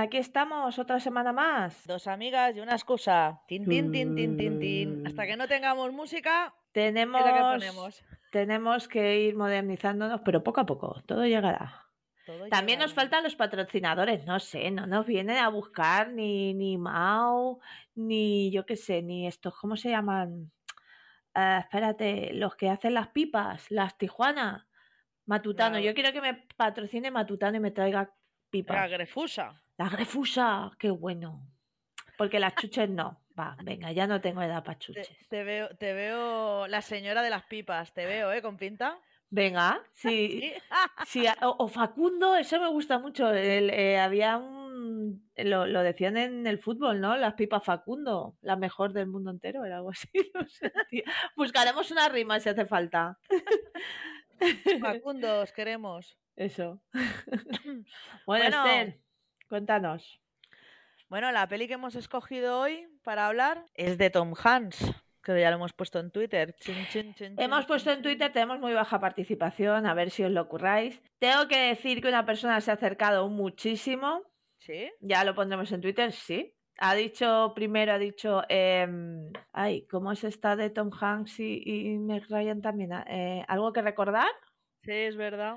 aquí estamos otra semana más. Dos amigas y una excusa. Tin, tin, tin, tin, tin, tin. Hasta que no tengamos música, Tenemos, ¿qué es lo que tenemos que ir modernizándonos, pero poco a poco, todo llegará. Todo También nos faltan los patrocinadores, no sé, no nos vienen a buscar ni, ni Mau, ni yo qué sé, ni estos, ¿cómo se llaman? Ah, espérate, los que hacen las pipas, las Tijuana, Matutano. Yo quiero que me patrocine Matutano y me traiga pipas. La grefusa. La grefusa, qué bueno. Porque las chuches no. Va, venga, ya no tengo edad para chuches. te veo, te veo la señora de las pipas. Te veo, ¿eh? Con pinta. Venga, sí, Sí. o, o Facundo, eso me gusta mucho. el, eh, había un. Lo, lo decían en el fútbol, ¿no? Las pipas Facundo, la mejor del mundo entero, era algo así. No sé, tío. Buscaremos una rima si hace falta. Facundo, os queremos. Eso. Bueno, Bueno. Esther, cuéntanos. Bueno, la peli que hemos escogido hoy para hablar es de Tom Hanks, que ya lo hemos puesto en Twitter. Chin, chin, chin, Hemos puesto en. Twitter, tenemos muy baja participación, a ver si os lo curráis. Tengo que decir que una persona se ha acercado muchísimo, ¿Sí? ya lo pondremos en Twitter, sí. Ha dicho, primero ha dicho, em, ay, ¿cómo es esta de Tom Hanks y, y Meg Ryan también? Eh, ¿Algo que recordar? Sí, es verdad.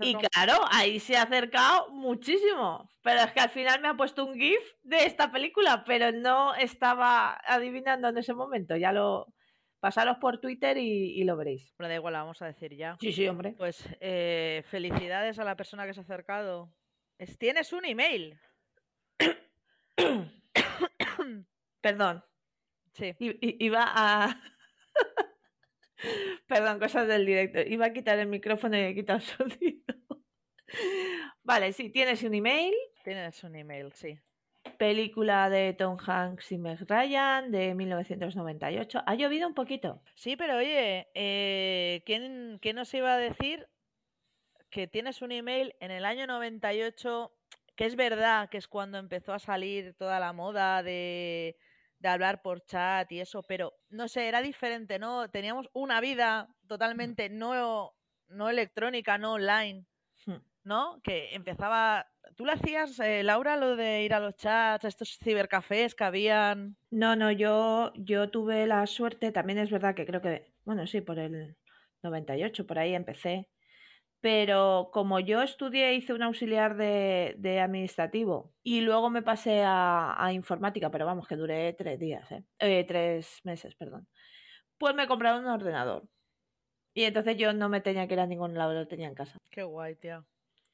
Y claro, ahí se ha acercado muchísimo. Pero es que al final me ha puesto un GIF de esta película, pero no estaba adivinando en ese momento. Ya lo pasaros por Twitter y, y lo veréis. Bueno, da igual, la vamos a decir ya. Sí, sí, hombre. Pues eh, felicidades a la persona que se ha acercado. Es- tienes un email. Perdón. Sí. I- Iba a. Perdón, cosas del directo. Iba a quitar el micrófono y he quitado el sonido. Vale, sí, tienes un email. Tienes un email, sí. Película de Tom Hanks y Meg Ryan de 1998. Ha llovido un poquito. Sí, pero oye, eh, ¿quién, quién nos iba a decir que tienes un email en el año 98? Que es verdad que es cuando empezó a salir toda la moda de, de hablar por chat y eso, pero no sé, era diferente, ¿no? Teníamos una vida totalmente no, no electrónica, no online. Hmm. ¿no? Que empezaba. ¿Tú lo hacías, eh, Laura, lo de ir a los chats, a estos cibercafés que habían? No, no, yo, yo tuve la suerte, también es verdad que creo que, bueno, sí, por el 98, por ahí empecé. Pero como yo estudié, hice un auxiliar de, de administrativo y luego me pasé a, a informática, pero vamos, que duré tres días, ¿eh? Eh, tres meses, perdón. Pues me compraron un ordenador. Y entonces yo no me tenía que ir a ningún lado, lo tenía en casa. Qué guay, tía.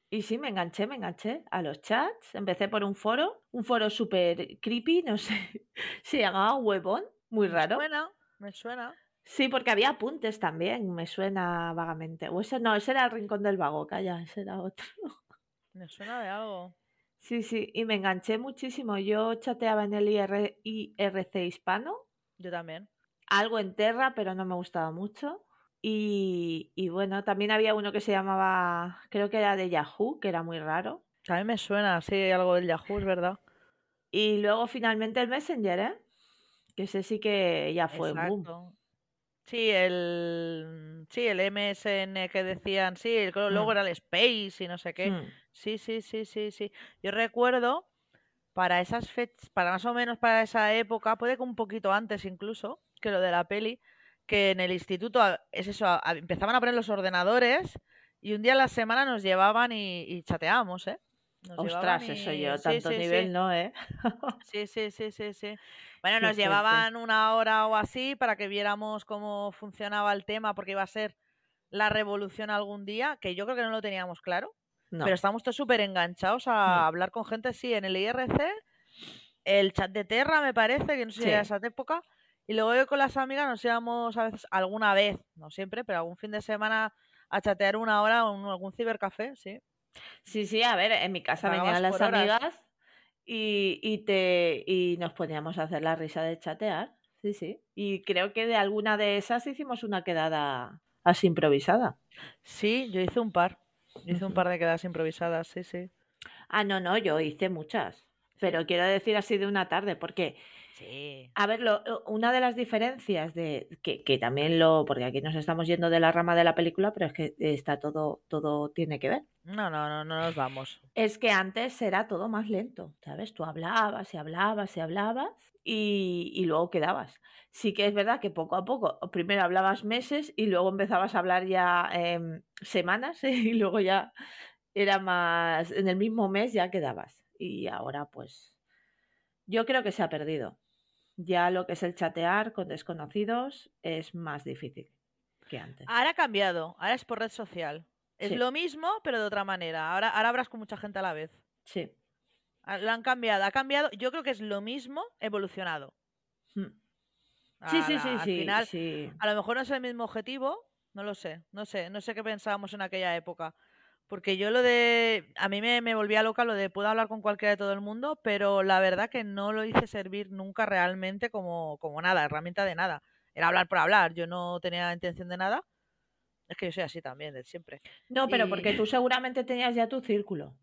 Y sí, me enganché, me enganché a los chats. Empecé por un foro, un foro súper creepy, no sé, se llamaba Huevón, muy Me raro. suena, me suena. Sí, porque había apuntes también, me suena vagamente. O ese no, ese era el Rincón del Vago, calla, ese era otro. Me suena de algo. Sí, sí, y me enganché muchísimo. Yo chateaba en el IR IRC hispano, Yo también. algo en Terra, pero no me gustaba mucho. Y, y bueno, también había uno que se llamaba, creo que era de Yahoo, que era muy raro. A mí me suena, sí, algo del Yahoo, es verdad. Y luego finalmente el Messenger, ¿eh? Que ese sí que ya fue boom. Sí, el. Sí, el MSN que decían, sí, el- luego Mm. era el Space y no sé qué. Hmm. Sí, sí, sí, sí, sí. Yo recuerdo para esas fechas, para más o menos para esa época, puede que un poquito antes incluso, que lo de la peli, que en el instituto es eso, empezaban a poner los ordenadores y un día a la semana nos llevaban y, y chateábamos, ¿eh? Nos Ostras, llevaban eso yo, sí, tanto sí, nivel sí. no, ¿eh? Sí, sí, sí, sí, sí. Bueno, nos llevaban una hora o así para que viéramos cómo funcionaba el tema, porque iba a ser la revolución algún día, que yo creo que no lo teníamos claro. No. Pero estamos todos súper enganchados a Mm. hablar con gente, sí, en el IRC, el chat de Terra, me parece, que no sé si era esa época. Y luego yo con las amigas nos íbamos a veces, alguna vez, no siempre, pero algún fin de semana a chatear una hora en algún cibercafé, sí. Sí, sí, a ver, en mi casa Pagabas venían las por horas. amigas y, y, te, y nos poníamos a hacer la risa de chatear. Sí, sí. Y creo que de alguna de esas hicimos una quedada así improvisada. Sí, yo hice un par. Hice un par de quedadas improvisadas, sí, sí. Ah, no, no, yo hice muchas. pero quiero decir así de una tarde, porque Sí. a ver, lo- lo- una de las diferencias de que, que también lo, porque aquí nos estamos yendo de la rama de la película, pero es que está todo, todo tiene que ver. No, no, no, no nos vamos. Es que antes era todo más lento, ¿sabes? Tú hablabas y hablabas y hablabas y, y luego quedabas. Sí que es verdad que poco a poco, primero hablabas meses y luego empezabas a hablar ya em, semanas y luego ya era más, en el mismo mes ya quedabas. Y ahora pues yo creo que se ha perdido. Ya lo que es el chatear con desconocidos es más difícil que antes. Ahora ha cambiado, ahora es por red social. Es Sí. lo mismo, pero de otra manera. Ahora, ahora hablas con mucha gente a la vez. Sí. Ah, Lo han cambiado, ha cambiado. Yo creo que es lo mismo evolucionado. Mm. Sí, sí, sí, al sí, final, sí. a lo mejor no es el mismo objetivo, no lo sé, no sé, no sé qué pensábamos en aquella época. Porque yo lo de, a mí me, me volvía loca lo de puedo hablar con cualquiera de todo el mundo, pero la verdad que no lo hice servir nunca realmente como, como nada, herramienta de nada. Era hablar por hablar, yo no tenía intención de nada. Es que yo soy así también, de siempre. No, pero Y- porque tú seguramente tenías ya tu círculo.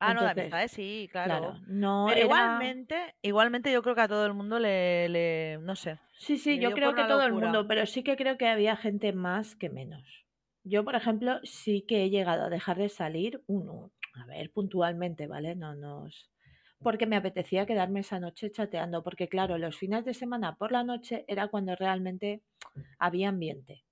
Ah, no, de amistades sí, claro. Claro, no Pero era... igualmente, igualmente yo creo que a todo el mundo le, le no sé. Sí, sí, yo creo que todo el mundo, pero sí que creo que había gente más que menos. Yo, por ejemplo, sí que he llegado a dejar de salir uno, a ver, puntualmente, ¿vale? No nos... Porque me apetecía quedarme esa noche chateando, porque claro, los fines de semana por la noche era cuando realmente había ambiente,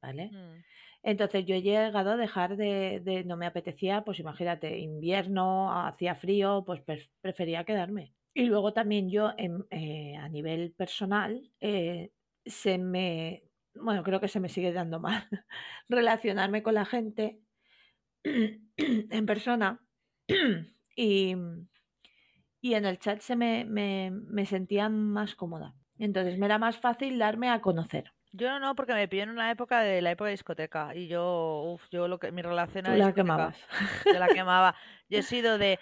¿vale? Mm. Entonces yo he llegado a dejar de, de- no me apetecía, pues imagínate, invierno, hacía frío, pues pref- prefería quedarme. Y luego también yo en- eh, a nivel personal eh, se me, bueno, creo que se me sigue dando mal relacionarme con la gente en persona y, y en el chat se me, me, me sentía más cómoda. Entonces me era más fácil darme a conocer. Yo no, porque me pilló en una época de la época de discoteca. Y yo, uff, yo lo que mi relación a la discoteca, quemabas. yo la quemaba. Yo he sido de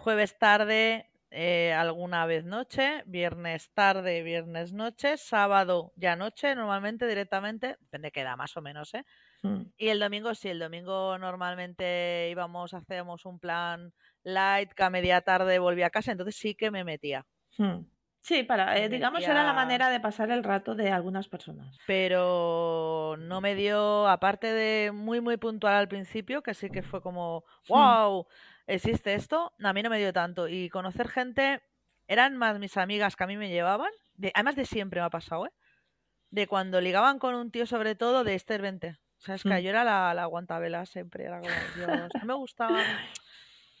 jueves tarde, eh, alguna vez noche, viernes tarde, viernes noche, sábado ya noche, normalmente directamente, depende de qué edad más o menos, ¿eh? Mm. Y el domingo sí, el domingo normalmente íbamos, hacíamos un plan light, que a media tarde volvía a casa, entonces sí que me metía. Hmm. Sí, para, eh, digamos, era la manera de pasar el rato de algunas personas. pero no me dio, aparte de muy, muy puntual al principio, que sí que fue como, wow, existe esto, a mí no me dio tanto. Y conocer gente, eran más mis amigas que a mí me llevaban, de, además de siempre me ha pasado, ¿eh? De cuando ligaban con un tío, sobre todo, de Esther 20. ¿Sabes? Que Hmm. yo era la, la siempre, era como, Dios, no me gustaba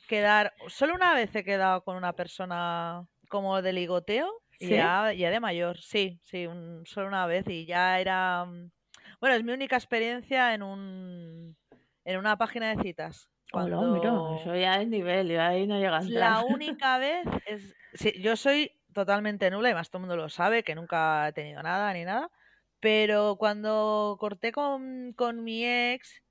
quedar, solo una vez he quedado con una persona como de ligoteo, y ya, ya de mayor, sí, sí, un- solo una vez y ya era, mm, bueno, es mi única experiencia en un, en una página de citas. Hola, mira, Cuando eso ya es nivel, yo ahí no llega a es entrar. la única vez, es, sí, yo soy totalmente nula y más todo el mundo lo sabe, que nunca he tenido nada ni nada, pero cuando corté con, con mi ex,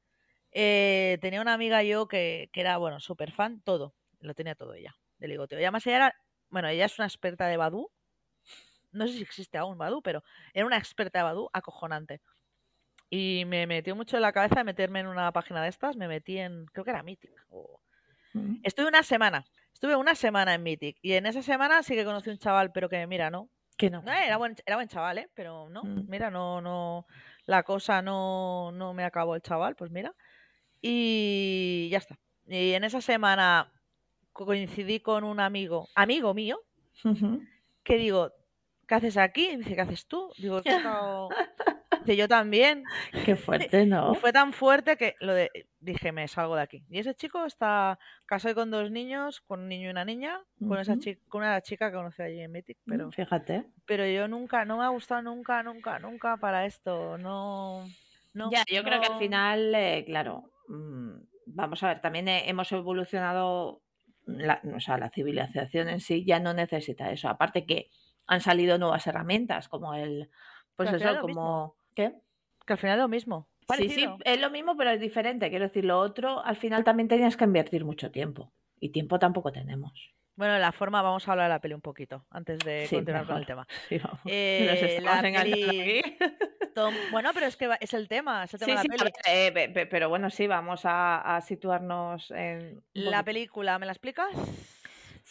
eh, tenía una amiga yo que, que era, bueno, súper fan, todo, lo tenía todo ella, de ligoteo. Y además ella era, bueno, ella es una experta de Badoo, no sé si existe aún Badoo, pero era una experta de Badoo acojonante. Y me metió mucho en la cabeza de meterme en una página de estas, me metí en, creo que era Mythic. o- Mm. Estuve una semana, estuve una semana en Mythic. Y en esa semana sí que conocí un chaval, pero que mira, no. Que no. No, era buen, era buen chaval, ¿eh? Pero no, Mm. mira, no, no, la cosa no, no me acabó el chaval, pues mira. Y ya está. Y en esa semana coincidí con un amigo, amigo mío, que digo, ¿qué haces aquí? Y dice, ¿qué haces tú? Digo, "He estado-". Dice, yo también. Qué fuerte, ¿no? Y fue tan fuerte que lo de, dije, me salgo de aquí. Y ese chico está casado con dos niños, con un niño y una niña, con esa chica, con una chica que conocí allí en Mythic, pero, Fíjate. pero yo nunca, no me ha gustado nunca, nunca, nunca para esto. No, no. ya, yo creo que al final, eh, claro, mm, vamos a ver, también eh, hemos evolucionado, la, o sea, la civilización en sí ya no necesita eso. Aparte que han salido nuevas herramientas como el, pues Pero eso, como... ¿Qué? Que al final es lo mismo. Sí, sí, es lo mismo, pero es diferente. Quiero decir, lo otro, al final también tenías que invertir mucho tiempo. Y tiempo tampoco tenemos. Bueno, la forma, vamos a hablar de la peli un poquito, antes de Sí, continuar con el tema. Sí, vamos. nos Eh, la enganchando peli- aquí. Tom- Bueno, pero es que es el tema, es el tema Sí, de la peli. eh, pe- pero bueno, sí, vamos a, a situarnos en... La película, ¿me la explicas?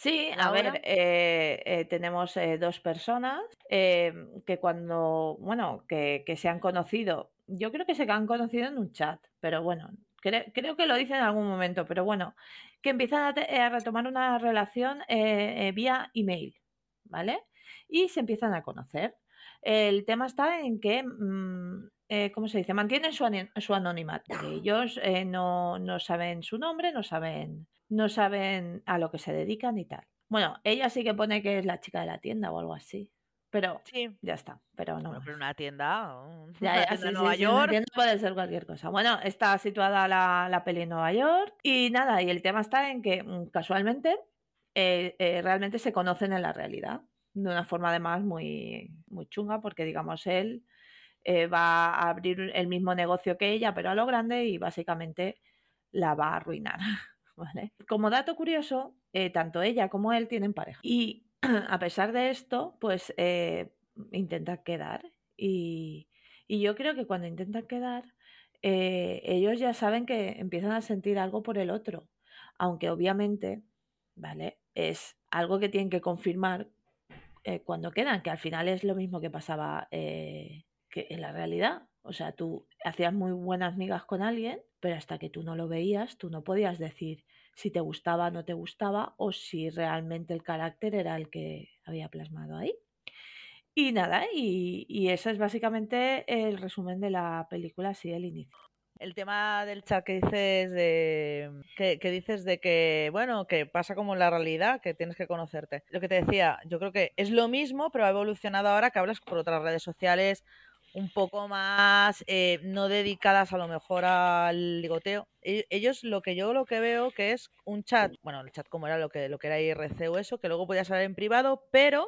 Sí, a ver, eh, eh, tenemos eh, dos personas em, que cuando, bueno, que, que se han conocido, yo creo que se han conocido en un chat, pero bueno, cre- creo que lo dicen en algún momento, pero bueno, que empiezan a, retomar una relación eh, eh, vía email, ¿vale? Y se empiezan a conocer. El tema está en que, mm, eh, ¿cómo se dice? Mantienen su, ani- su anonimato. Ellos eh, no, no saben su nombre, no saben, no saben a lo que se dedican y tal. Bueno, ella sí que pone que es la chica de la tienda o algo así. Pero Sí. ya está, pero no. Bueno, pero una tienda, un- Ya, una ya, tienda sí, en Nueva sí, una York. tienda puede ser cualquier cosa. Bueno, está situada la, la peli en Nueva York y nada, y el tema está en que mm, casualmente eh, eh, realmente se conocen en la realidad, de una forma además muy, muy chunga, porque digamos él eh, va a abrir el mismo negocio que ella, pero a lo grande y básicamente la va a arruinar. ¿vale? Como dato curioso, eh, tanto ella como él tienen pareja. Y a pesar de esto, pues eh, intentan quedar. Y, y yo creo que cuando intentan quedar, eh, ellos ya saben que empiezan a sentir algo por el otro. Aunque obviamente, ¿vale? Es algo que tienen que confirmar eh, cuando quedan, que al final es lo mismo que pasaba que en la realidad. O sea, tú hacías muy buenas migas con alguien, pero hasta que tú no lo veías, tú no podías decir si te gustaba o no te gustaba o si realmente el carácter era el que había plasmado ahí. Y nada, y, y eso es básicamente el resumen de la película, así el inicio. El tema del chat que dices de que, que dices de que bueno que pasa como en la realidad que tienes que conocerte. Lo que te decía, yo creo que es lo mismo, pero ha evolucionado ahora que hablas por otras redes sociales un poco más eh, no dedicadas a lo mejor al ligoteo. E- Ellos lo que yo lo que veo que es un chat, bueno, el chat como era lo que lo que era IRC o eso, que luego podía salir en privado, pero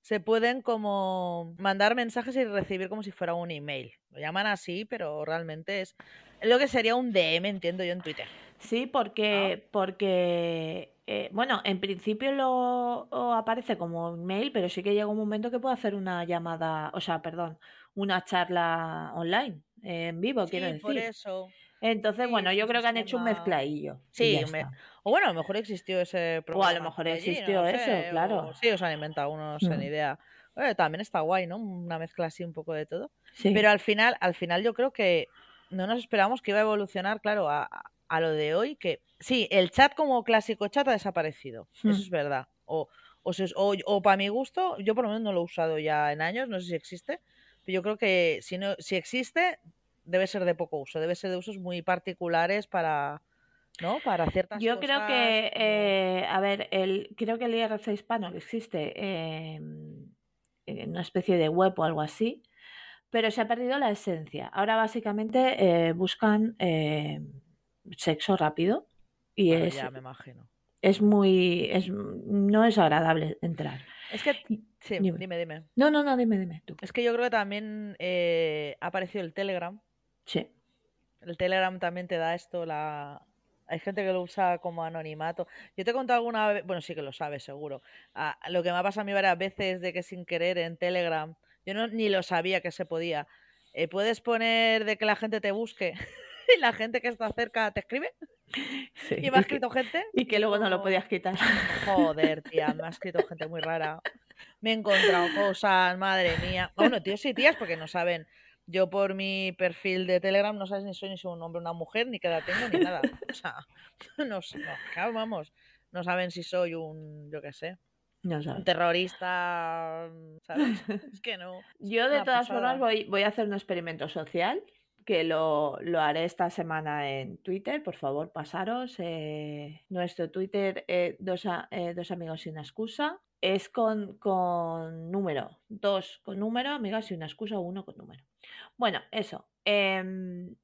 se pueden como mandar mensajes y recibir como si fuera un email. Lo llaman así, pero realmente es lo que sería un DM, entiendo yo, en Twitter. Sí, porque, porque eh, bueno, en principio lo aparece como mail, pero sí que llega un momento que puede hacer una llamada, o sea, perdón, una charla online, en vivo, quiero Sí, por decir. eso. Entonces, Sí, bueno, yo creo que han hecho un y Sí, me- o bueno, a lo mejor existió ese programa. mejor por allí, existió no eso, sé, claro. o sí, os han inventado uno, no sé, ni Mm. idea. Eh, también está guay, ¿no? Una mezcla así un poco de todo. Sí. Pero al final, al final yo creo que no nos esperamos que iba a evolucionar, claro, a, a- a lo de hoy, que sí, el chat como clásico chat ha desaparecido, Mm. eso es verdad. O, o, se- o, para mi gusto, yo por lo menos no lo he usado ya en años, no sé si existe, yo creo que si, no, si existe, debe ser de poco uso, debe ser de usos muy particulares para, ¿no? Para ciertas Yo creo que, como- eh, a ver, el, creo que el IRC hispano que existe eh, en una especie de web o algo así, pero se ha perdido la esencia. Ahora básicamente eh, buscan eh, sexo rápido y Bueno, es, ya me imagino. Es muy, es, no es agradable entrar. Es que, sí, Dime. dime, dime. No, no, no, dime, dime tú. Es que yo creo que también eh, ha aparecido el Telegram. Sí. El Telegram también te da esto, la... Hay gente que lo usa como anonimato. Yo te he contado alguna vez, bueno, sí que lo sabes, seguro. Ah, lo que me ha pasado a mí varias veces de que sin querer en Telegram, yo no, ni lo sabía que se podía. Eh, puedes poner de que la gente te busque la gente que está cerca te escribe. sí. Y me ha Y que, escrito gente. y que luego no lo podías quitar. Joder, tía, me ha escrito gente muy rara. Me he encontrado cosas, madre mía. Bueno, tíos y tías, porque no saben. Yo por mi perfil de Telegram no sabes ni soy ni soy un hombre o una mujer, ni qué edad tengo, ni nada. O sea, no, sé, no, vamos. No saben si soy un, yo qué sé, No un sabes. terrorista, ¿sabes? Es que no. Yo de todas pasada. formas voy, voy a hacer un experimento social que lo, lo haré esta semana en Twitter. Por favor, pasaros. eh, nuestro Twitter, eh, dos, a- eh, dos amigos y una excusa, es con, con número. Dos con número, amigas y una excusa, uno con número. Bueno, eso. em,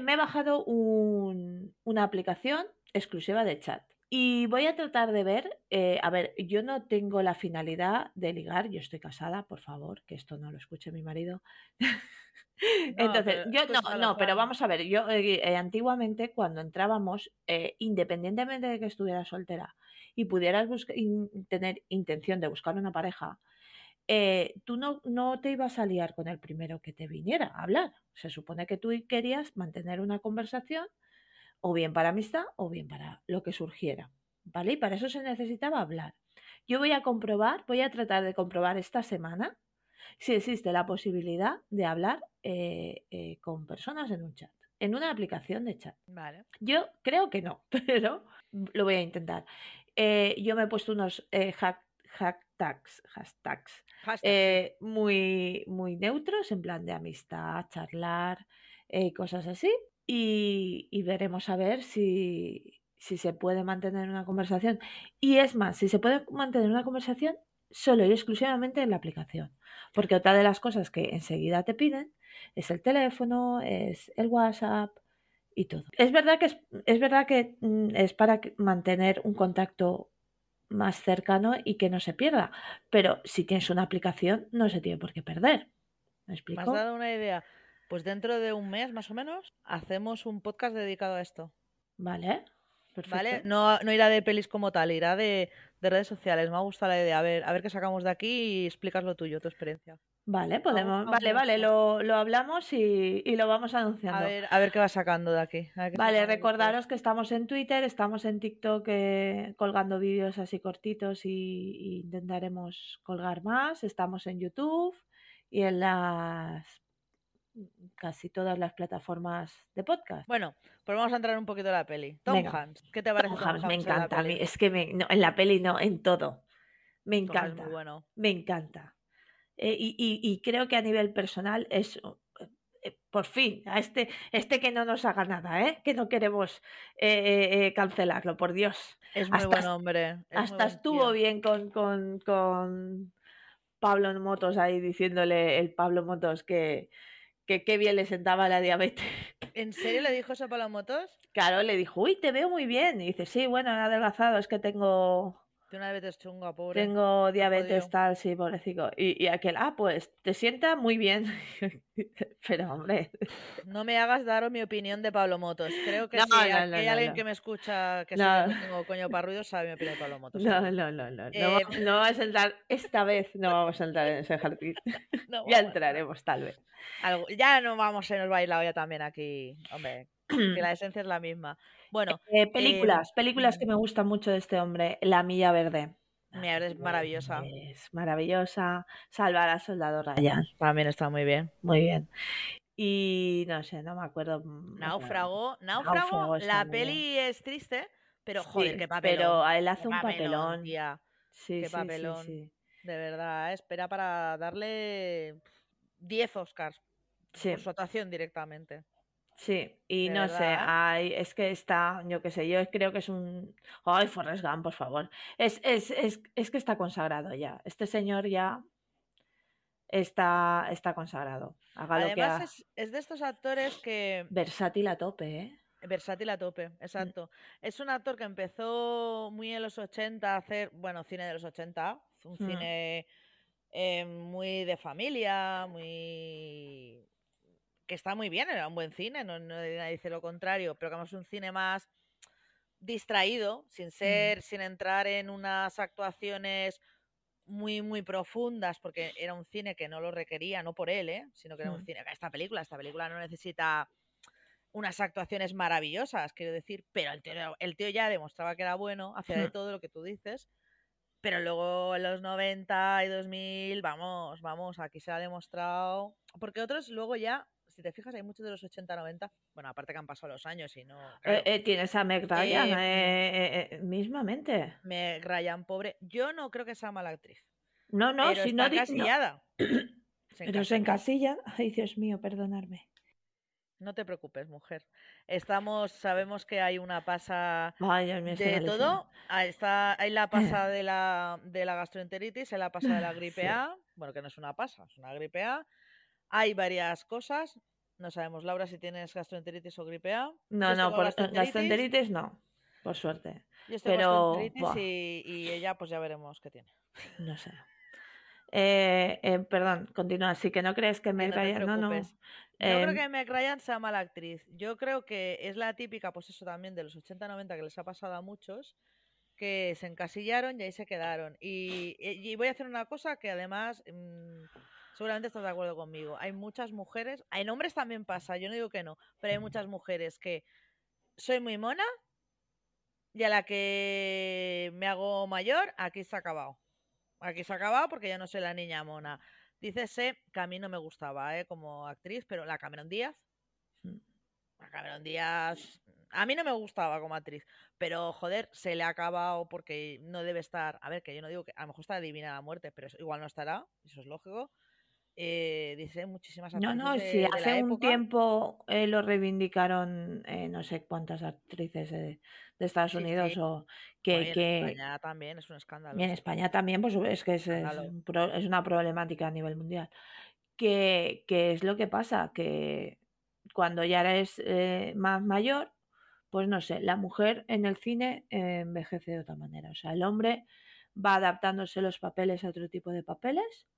me he bajado un- una aplicación exclusiva de chat. Y voy a tratar de ver, eh, a ver, yo no tengo la finalidad de ligar, yo estoy casada, por favor, que esto no lo escuche mi marido. Entonces, pero yo no, no, pero vamos a ver, yo eh, eh, antiguamente cuando entrábamos, eh, independientemente de que estuvieras soltera y pudieras in- tener intención de buscar una pareja, eh, tú no, no te ibas a liar con el primero que te viniera a hablar. Se supone que tú querías mantener una conversación o bien para amistad o bien para lo que surgiera, ¿vale? Y para eso se necesitaba hablar. Yo voy a comprobar, voy a tratar de comprobar esta semana si existe la posibilidad de hablar eh, eh, con personas en un chat, en una aplicación de chat. Vale. Yo creo que no, pero lo voy a intentar. Eh, yo me he puesto unos hashtags, hashtags muy, muy neutros, en plan de amistad, charlar, cosas así. Y, y, veremos a ver si, si se puede mantener una conversación. Y es más, si se puede mantener una conversación solo y exclusivamente en la aplicación. Porque otra de las cosas que enseguida te piden es el teléfono, es el WhatsApp y todo. Es verdad que es, es verdad que mm, es para mantener un contacto más cercano y que no se pierda. Pero si tienes una aplicación, no se tiene por qué perder. ¿Me explico? ¿Me has dado una idea? Pues dentro de un mes más o menos hacemos un podcast dedicado a esto. Vale. ¿Vale? No, no irá de pelis como tal, irá de, redes sociales. Me ha gustado la idea. A ver, a ver qué sacamos de aquí y explicas lo tuyo, tu experiencia. Vale, podemos. vale, vale, lo, hablamos y, lo vamos anunciando. A ver, a ver qué va sacando de aquí. Vale, recordaros que estamos en Twitter, estamos en TikTok eh, colgando vídeos así cortitos y, intentaremos colgar más. Estamos en YouTube y en las casi todas las plataformas de podcast. Bueno, pues vamos a entrar un poquito en la peli. Tom Hanks, ¿qué te parece? Tom, Hanks, me encanta. es que en la peli no, en todo. Me encanta. muy bueno. Me encanta. Eh, y, creo que a nivel personal es eh, por fin, a este, este que no nos haga nada, ¿eh? que no queremos eh, cancelarlo, por Dios. Es muy buen hombre. hasta estuvo bien con, con, con Pablo Motos ahí diciéndole el Pablo Motos que, que qué bien le sentaba la diabetes. ¿En serio le dijo eso a Pablo Motos? Claro, le dijo, uy, te veo muy bien. Y dice, sí, bueno, he adelgazado, es que tengo tiene una diabetes chunga, pobre. Tengo diabetes tal, sí, pobrecito. Y, y aquel, ah, pues te sienta muy bien. Pero, hombre. No me hagas dar mi opinión de Pablo Motos. Creo que si hay alguien que me escucha que no. tengo coño para ruido, sabe mi opinión de Pablo Motos. No, no, no, no. Eh, no, vamos a entrar, esta vez no vamos a entrar en ese jardín. ya entraremos, tal vez. Algo, ya no vamos, a nos bailado ya también aquí. Hombre, que la esencia es la misma. Bueno, eh, películas, películas que me gustan mucho de este hombre. La Milla Verde. Milla Verde es maravillosa. Es maravillosa. Salvar al soldado Ryan. También está muy bien. Muy bien. Y no sé, no me acuerdo. Mm, Náufrago. Náufrago, la peli es triste, pero joder, qué papelón. Pero él hace un papelón. Sí, qué papelón. De verdad, espera para darle 10 Oscars por su actuación directamente. Sí, y no sé, ay, es que está, yo qué sé, yo creo que es un... Ay, Forrest Gump, por favor. Es, es, es, es que está consagrado ya. Este señor ya está, está consagrado. Haga Además, es, es, de estos actores que... Versátil a tope, ¿eh? Versátil a tope, mm. exacto. Es un actor que empezó muy en los 80 a hacer, bueno, cine de los 80, un mm. cine eh, muy de familia, muy que está muy bien, era un buen cine, no, no dice lo contrario, pero que es un cine más distraído, sin ser, sin entrar en unas actuaciones muy, muy profundas, porque era un cine que no lo requería, no por él, ¿eh? sino que era un cine, esta película, esta película no necesita unas actuaciones maravillosas, quiero decir, pero el tío, el tío ya demostraba que era bueno, hacía de todo lo que tú dices, pero luego en los 90 y 2000, vamos, vamos, aquí se ha demostrado, porque otros luego ya si te fijas, hay muchos de los 80-90, bueno, aparte que han pasado los años y no... Eh, eh, tienes a Meg Ryan, eh, mismamente. Meg Ryan, pobre. Yo no creo que sea mala actriz. No, no, si no... Encasillada. Pero se encasilla. Ay, Dios mío, perdonarme. No te preocupes, mujer. Estamos, sabemos que hay una pasa Ay, de todo. Ahí está, hay la pasa de la, de la gastroenteritis, hay la pasa de la gripe A. Bueno, que no es una pasa, es una gripe A. Hay varias cosas. No sabemos, Laura, si tienes gastroenteritis o gripe A. No, no, por gastroenteritis? no, por suerte. Pero y, ella, pues ya veremos qué tiene. No sé. Eh, eh, perdón, continúa. Así que no crees que Meg Ryan. No, no. Yo creo em, que Meg Ryan sea mala actriz. Yo creo que es la típica, pues eso también de los 80-90 que les ha pasado a muchos, que se encasillaron y ahí se quedaron. Y, voy a hacer una cosa que además. Mm, seguramente estás de acuerdo conmigo. Hay muchas mujeres, en hombres también pasa, yo no digo que no, pero hay muchas mujeres que soy muy mona, Y a la que me hago mayor, aquí se ha acabado. Aquí se ha acabado porque ya no soy la niña mona. Dícese que a mí no me gustaba ¿eh? como actriz, pero la Cameron Díaz. Mm. La Cameron Díaz. A mí no me gustaba como actriz, pero joder, se le ha acabado porque no debe estar. A ver, que yo no digo que a lo mejor está divina la muerte, pero igual no estará, eso es lógico. Eh, dice muchísimas No, actrices no, de, sí, de hace un época. tiempo eh, lo reivindicaron eh, no sé cuántas actrices de Estados Sí, Unidos sí. o que, y en que España también es un escándalo. y en. España también, pues es que es, es Escándalo. un pro- es una problemática a nivel mundial. Que, que es lo que pasa, que cuando ya eres más mayor, pues no sé, la mujer en el cine envejece de otra manera. O sea, el hombre va adaptándose los papeles a otro tipo de papeles.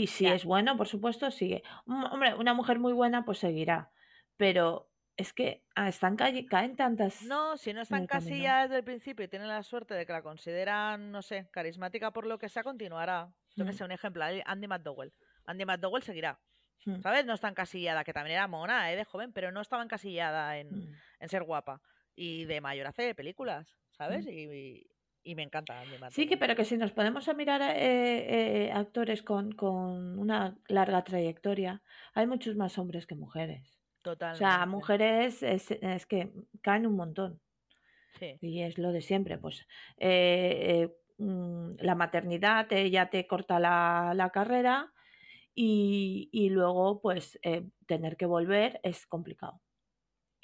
Y si Ya. es bueno, por supuesto, sigue. Hombre, una mujer muy buena, pues seguirá. Pero es que ah, están cae- caen tantas. No, si no en está en el camino. casilla desde el principio y tiene la suerte de que la consideran, no sé, carismática por lo que sea, continuará. Yo que Mm, sé, un ejemplo, Andy McDowell. Andy McDowell seguirá, mm, ¿sabes? No está encasillada, que también era mona, ¿eh? De joven, pero no estaba encasillada en, mm. en ser guapa. Y de mayor hace películas, ¿sabes? Mm. Y, y- me encanta Andy. Sí, que pero que si nos podemos a mirar eh, eh, actores con, con una larga trayectoria, hay muchos más hombres que mujeres. O sea, Totalmente. mujeres es, es que caen un montón. Sí. Y es lo de siempre, pues eh, eh, mm, la maternidad te- ya te corta la, la carrera y, y luego pues tener que volver es complicado.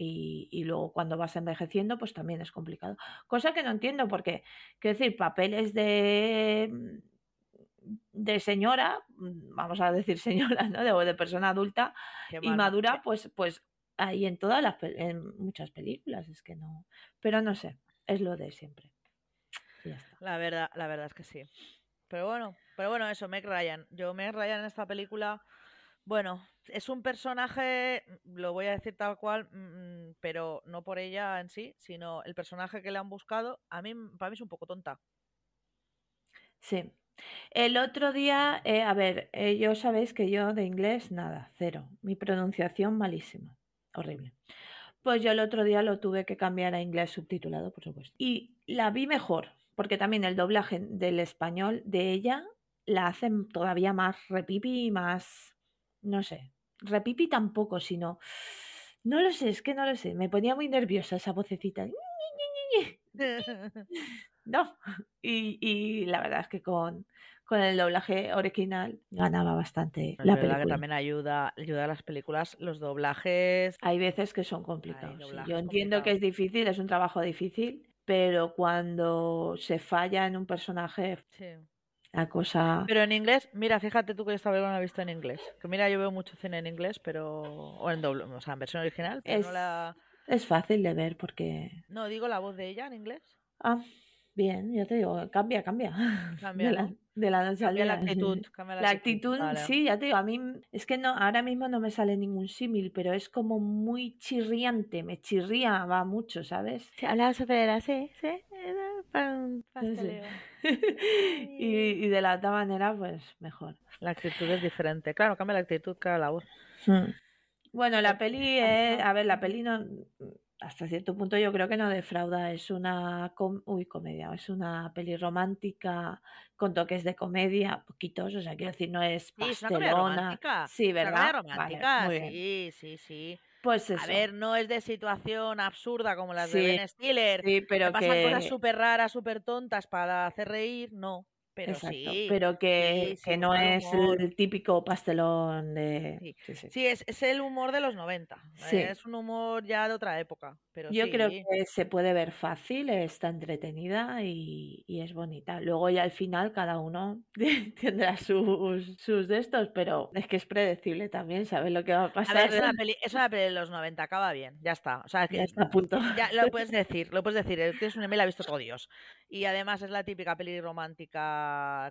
Y, y luego cuando vas envejeciendo pues también es complicado. Cosa que no entiendo porque, quiero decir, papeles de, de señora, mm, vamos a decir señora, ¿no? De, de persona adulta Qué y madura, pues, pues hay en todas las en muchas películas, es que no. Pero no sé, es lo de siempre. Ya está. La verdad, la verdad es que sí. Pero bueno, pero bueno, eso, Meg Ryan. Yo, Meg Ryan en esta película, bueno, es un personaje, lo voy a decir tal cual, mm, pero no por ella en sí, sino el personaje que le han buscado, a mí, para mí es un poco tonta. Sí. El otro día, eh, a ver, eh, yo sabéis que yo de inglés nada, cero. Mi pronunciación malísima, horrible. Pues yo el otro día lo tuve que cambiar a inglés subtitulado, por supuesto. Y la vi mejor, porque también el doblaje del español de ella la hacen todavía más repipi y más, no sé, repipi tampoco, sino, no lo sé, es que no lo sé, me ponía muy nerviosa esa vocecita. No, y, y la verdad es que con, con el doblaje original ganaba bastante Es la verdad que película. también ayuda, ayuda a las películas, los doblajes. Hay veces que son complicados. Yo entiendo que es difícil, es un trabajo difícil, pero cuando se falla en un personaje, Sí. La cosa... Pero en inglés, mira, fíjate tú que esta película no la he visto en inglés. Que mira, yo veo mucho cine en inglés, pero. O en doble, o sea, en versión original, pero Es, no la. es fácil de ver porque... No, digo la voz de ella en inglés. Ah, bien, ya te digo, cambia, cambia. Cambia, De la, ¿no? de la Cambia la actitud, cambia la La actitud. actitud, Vale. sí, ya te digo, a mí es que no, ahora mismo no me sale ningún símil, pero es como muy chirriante, me chirría, va mucho, ¿sabes? Sí, hablaba. Para un No sé. pasteleo. y, y de la otra manera, pues mejor. La actitud es diferente. Claro, cambia la actitud, claro, la voz. Mm. Bueno, la Lo peli es, a ver, la peli no, hasta cierto punto yo creo que no defrauda, es una, com- uy, comedia, es una peli romántica con toques de comedia, poquitos, o sea, quiero decir, no es pastelona. romántica. Sí, Es una ¿verdad? Vale, romántica, sí, sí, sí. Pues A eso. ver, no es de situación absurda como las de Ben Stiller. sí, Que pero pasan cosas que, súper raras, súper tontas para hacer reír, no. Pero exacto, sí, pero que, sí que no es humor. el típico pastelón de... Sí. Sí, es, es el humor de los 90. Sí. Es un humor ya de otra época. Pero Yo creo que se puede ver fácil, está entretenida y, y es bonita. Luego ya al final cada uno tendrá sus, sus de estos, pero es que es predecible también, sabes lo que va a A ver, pasar. es una, peli, es una peli de los 90, acaba bien, ya está. O sea, Ya que está a punto. ya lo puedes decir, lo puedes decir. Tienes un email, ha visto todo Dios. Y además es la típica peli romántica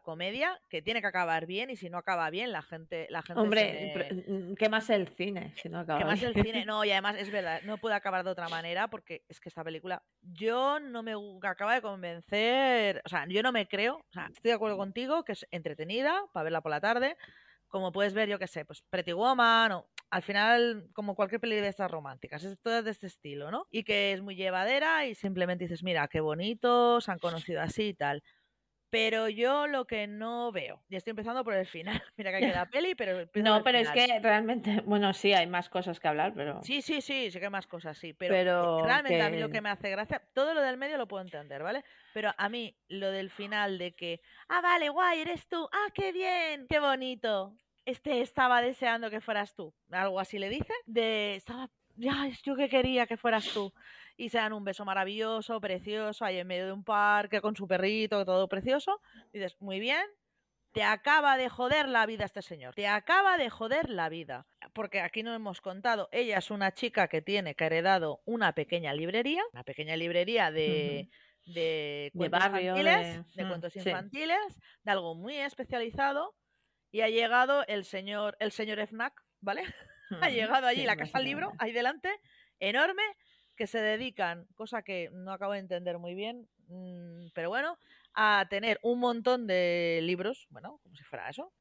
comedia que tiene que acabar bien y si no acaba bien, la gente, la gente Hombre, pre- ¿qué más el cine si no acaba Que más el cine, no, y además es verdad, no puede acabar de otra manera porque es que esta película, yo no me acaba de convencer, o sea, yo no me creo, o sea, estoy de acuerdo contigo que es entretenida para verla por la tarde, como puedes ver, yo qué sé, pues Pretty Woman o al final, como cualquier peli de estas románticas, es toda de este estilo, ¿no? Y que es muy llevadera y simplemente dices, mira, qué bonito, se han conocido así y tal. Pero yo lo que no veo, y estoy empezando por el final, mira que hay que la peli, pero... No, pero es que realmente, bueno, sí, hay más cosas que hablar, pero... Sí, sí, sí, sí que hay más cosas, sí, pero, realmente a mí lo que me hace gracia, todo lo del medio lo puedo entender, ¿vale? Pero a mí lo del final de que, ah, vale, guay, eres tú, ah, qué bien, qué bonito, este estaba deseando que fueras tú, algo así le dice, de, estaba, ya, yo que quería que fueras tú y se dan un beso maravilloso, precioso, ahí en medio de un parque con su perrito, todo precioso. dices, muy bien, te acaba de joder la vida este señor. Te acaba de joder la vida. Porque aquí no hemos contado. Ella es una chica que tiene, que ha heredado una pequeña librería. Una pequeña librería de, de cuentos infantiles. De, mm, cuentos infantiles. De algo muy especializado. Y ha llegado el señor, el señor FNAC, ¿vale? ha llegado allí la casa al libro, ahí delante, enorme, que se dedican, cosa que no acabo de entender muy bien, mm, pero bueno, a tener un montón de libros, bueno, como si fuera eso,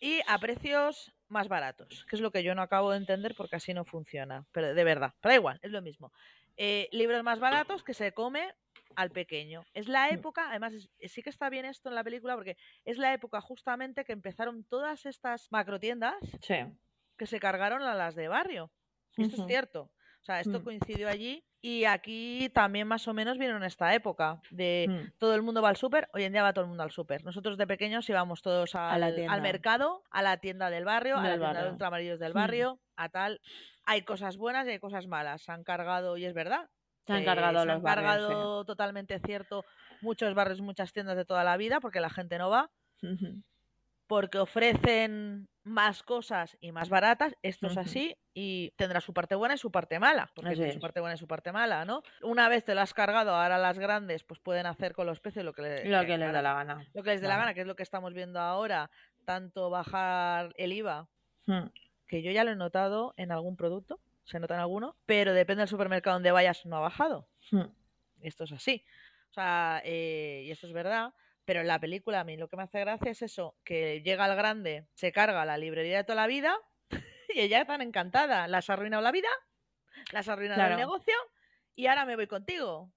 y a precios más baratos, que es lo que yo no acabo de entender porque así no funciona, pero de verdad, pero da igual, es lo mismo. Eh, libros más baratos que se come al pequeño. Es la mm. época, además sí que está bien esto en la película porque es la época justamente que empezaron todas estas macrotiendas que se cargaron a las de barrio. Esto es cierto. O sea, esto mm. coincidió allí y aquí también más o menos vieron esta época de mm. todo el mundo va al súper, hoy en día va todo el mundo al súper. Nosotros de pequeños íbamos todos al, al, mercado, a la tienda del barrio, a la tienda de ultramarillos del mm. barrio, a tal. Hay cosas buenas y hay cosas malas. Se han cargado, y es verdad. Se han cargado se han cargado totalmente cierto muchos barrios, muchas tiendas de toda la vida, porque la gente no va. Porque ofrecen más cosas y más baratas, esto es así y tendrá su parte buena y su parte mala, porque tiene su parte buena y su parte mala, ¿no? Una vez te lo has cargado, ahora las grandes pues pueden hacer con los precios lo que, les da la gana. Lo que les dé la gana, que es lo que estamos viendo ahora, tanto bajar el IVA, hmm. que yo ya lo he notado en algún producto, se nota en alguno, pero depende del supermercado donde vayas, no ha bajado. Hmm. Esto es así. O sea, eh, y esto es verdad. Pero en la película a mí lo que me hace gracia es eso, que llega al grande, se carga la librería de toda la vida y ella tan encantada. Las ha arruinado la vida, las ha arruinado el negocio y ahora me voy contigo.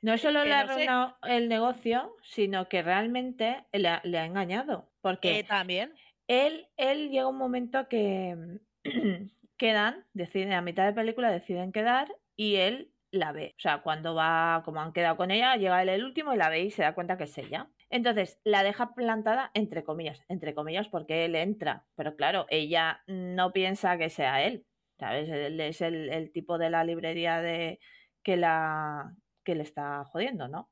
No solo le ha arruinado el negocio, sino que realmente le ha, engañado. Porque eh, también. Él, él llega un momento que quedan, deciden, a mitad de película deciden quedar y él la ve. O sea, cuando va, como han quedado con ella, llega él el último y la ve y se da cuenta que es ella. Entonces, la deja plantada entre comillas, entre comillas porque él entra, pero claro, ella no piensa que sea él, ¿sabes? Él es el, tipo de la librería de que la que le está jodiendo, ¿no?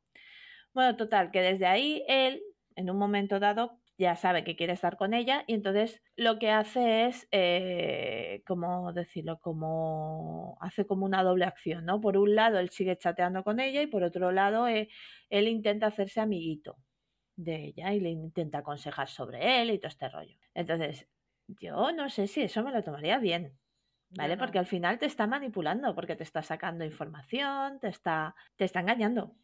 Bueno, total, que desde ahí él, en un momento dado, ya sabe que quiere estar con ella y entonces lo que hace es, eh, como decirlo, como hace como una doble acción, ¿no? Por un lado él sigue chateando con ella y por otro lado eh, él intenta hacerse amiguito de ella y le intenta aconsejar sobre él y todo este rollo. Entonces, yo no sé si eso me lo tomaría bien, ¿vale? Porque al final te está manipulando, porque te está sacando información, te está, te está engañando.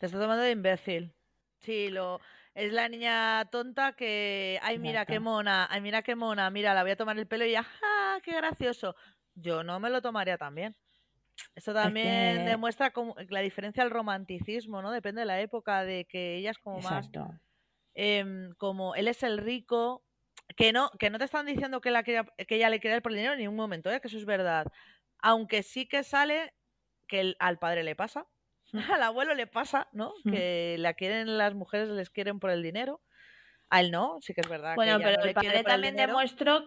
Te está tomando de imbécil. Sí, lo, es la niña tonta que, ay, mira qué mona, ay, mira qué mona, mira, la voy a tomar el pelo y ya, ¡ah, qué gracioso! Yo no me lo tomaría también. Eso también demuestra como, la diferencia al romanticismo, ¿no? Depende de la época, de que ella es como más... Em, como él es el rico, que no, que no te están diciendo que, la que ella le quiere por el dinero en ningún momento, ¿eh? que eso es verdad. Aunque sí que sale que al padre le pasa, al abuelo le pasa, ¿no? Mm. Que la quieren las mujeres, les quieren por el dinero. A él no, sí que es verdad. Bueno, pero el padre también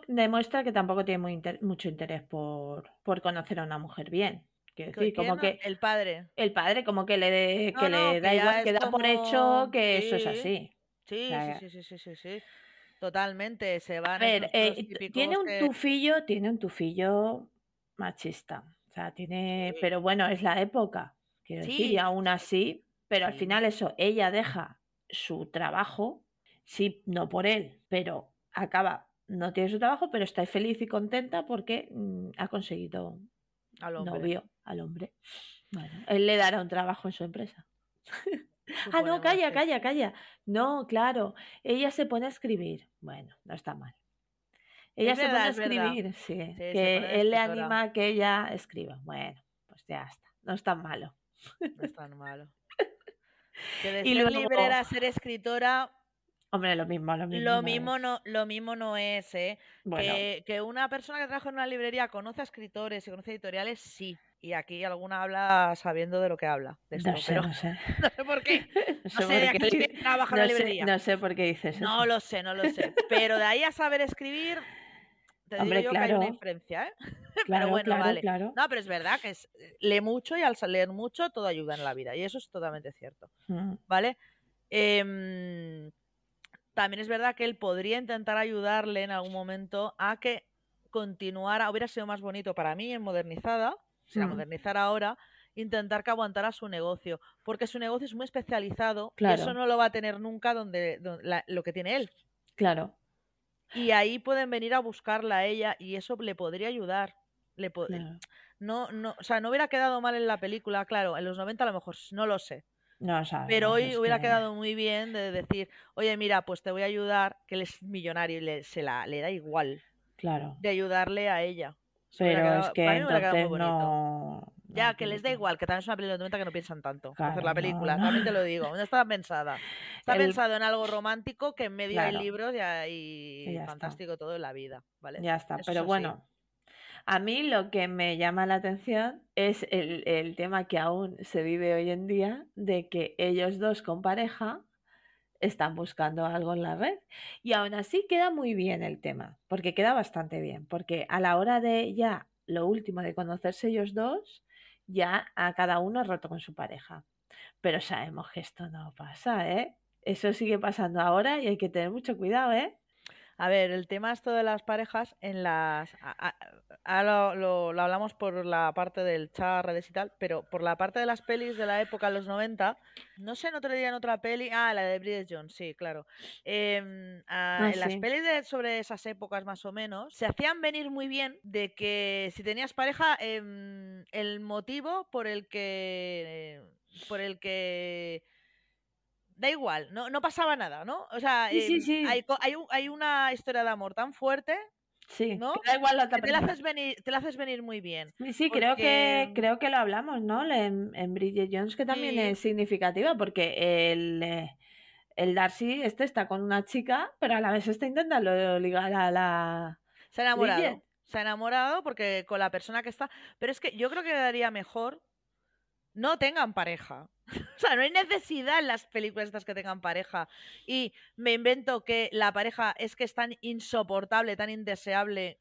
demuestra que tampoco tiene muy mucho interés por, por conocer a una mujer bien. decir, como que el padre. El padre, como que le, que le da igual, que da por hecho que eso es así. Sí, sí, sí, sí, sí, sí, Totalmente, se van. A ver, eh, tiene un tufillo, tiene un tufillo machista. O sea, tiene, pero bueno, es la época. Quiero decir, y aún así, pero al final eso, ella deja su trabajo, sí, no por él, pero acaba, no tiene su trabajo, pero está feliz y contenta porque mm, ha conseguido al novio, al hombre. Bueno, él le dará un trabajo en su empresa. ah, no, calla, calla, calla. No, claro, ella se pone a escribir. Bueno, no está mal. Ella Es se pone a escribir, sí, Sí, que él le anima a que ella escriba. Bueno, pues ya está, no es tan malo. No es tan malo. Que de Y ser luego- librera a ser escritora, Hombre, lo mismo, lo mismo. lo no mismo es. no, lo mismo no es, ¿eh? Bueno, Que, que una persona que trabaja en una librería conoce a escritores y conoce editoriales, sí. Y aquí alguna habla sabiendo de lo que habla. De esto, no sé, pero no sé. no sé por qué. No No sé sé de por qué aquí trabaja en no la sé- librería. no sé por qué dices No eso. lo sé, no lo sé. Pero de ahí a saber escribir, te digo yo que hay una claro. diferencia, ¿eh? Claro, bueno, claro, vale. claro. No, pero es verdad que es, lee mucho y al leer mucho todo ayuda en la vida. Y eso es totalmente cierto. Mm, ¿Vale? Em, también es verdad que él podría intentar ayudarle en algún momento a que continuara, hubiera sido más bonito para mí en modernizada, si la Mm. modernizara ahora, intentar que aguantara su negocio, porque su negocio es muy especializado y Claro. eso no lo va a tener nunca donde, la- lo que tiene él. Claro, Y ahí pueden venir a buscarla a ella y eso le podría ayudar. Le po- claro. no, no, o sea, no hubiera quedado mal en la película, claro, en los 90 a lo mejor, no lo sé. No sabemos. Pero hoy hubiera que- quedado muy bien de decir, oye, mira, pues te voy a ayudar, que él es millonario y le, se la, le da igual Claro. de ayudarle a ella. Pero quedado- es que entonces no. Ya, que les da igual, que también es una película de 90 que no piensan tanto para hacer Claro, la película, no. también te lo digo, no está pensada. Está El- pensado en algo romántico que en medio hay Claro. libros y, hay Y ya está. fantástico todo en la vida, ¿vale? Ya está, Eso pero bueno, a mí lo que me llama la atención es el, el tema que aún se vive hoy en día de que ellos dos con pareja están buscando algo en la red. Y aún así queda muy bien el tema, porque queda bastante bien, porque a la hora de ya lo último de conocerse ellos dos, ya a cada uno roto con su pareja. Pero sabemos que esto no pasa, ¿eh? Eso sigue pasando ahora y hay que tener mucho cuidado, ¿eh? A ver, el tema esto de las parejas en las... Ahora lo, lo- lo hablamos por la parte del chat, redes y tal, pero por la parte de las pelis de la época, los 90, no sé, en otro día en otra peli, ah, la de Bridget Jones, sí, claro. Em, ah, Ah, en las pelis de, sobre esas épocas más o menos, se hacían venir muy bien de que si tenías pareja, em, el motivo por el que... por el que da igual, no, no pasaba nada, ¿no? O sea, Sí, sí, em, sí. Hay, hay, un- hay una historia de amor tan fuerte Sí, ¿no? que da igual la otra te la haces venir, te la haces venir muy bien. Sí, sí, creo que creo que lo hablamos, ¿no? En, en Bridget Jones, que también es significativa, porque el, eh, el Darcy este está con una chica, pero a la vez está intentando ligar a la... Se ha enamorado. Bridget. Se ha enamorado porque con la persona que está. Pero es que yo creo que quedaría mejor no tengan pareja. O sea, no hay necesidad en las películas estas que tengan pareja. Y me invento que la pareja es que es tan insoportable, tan indeseable,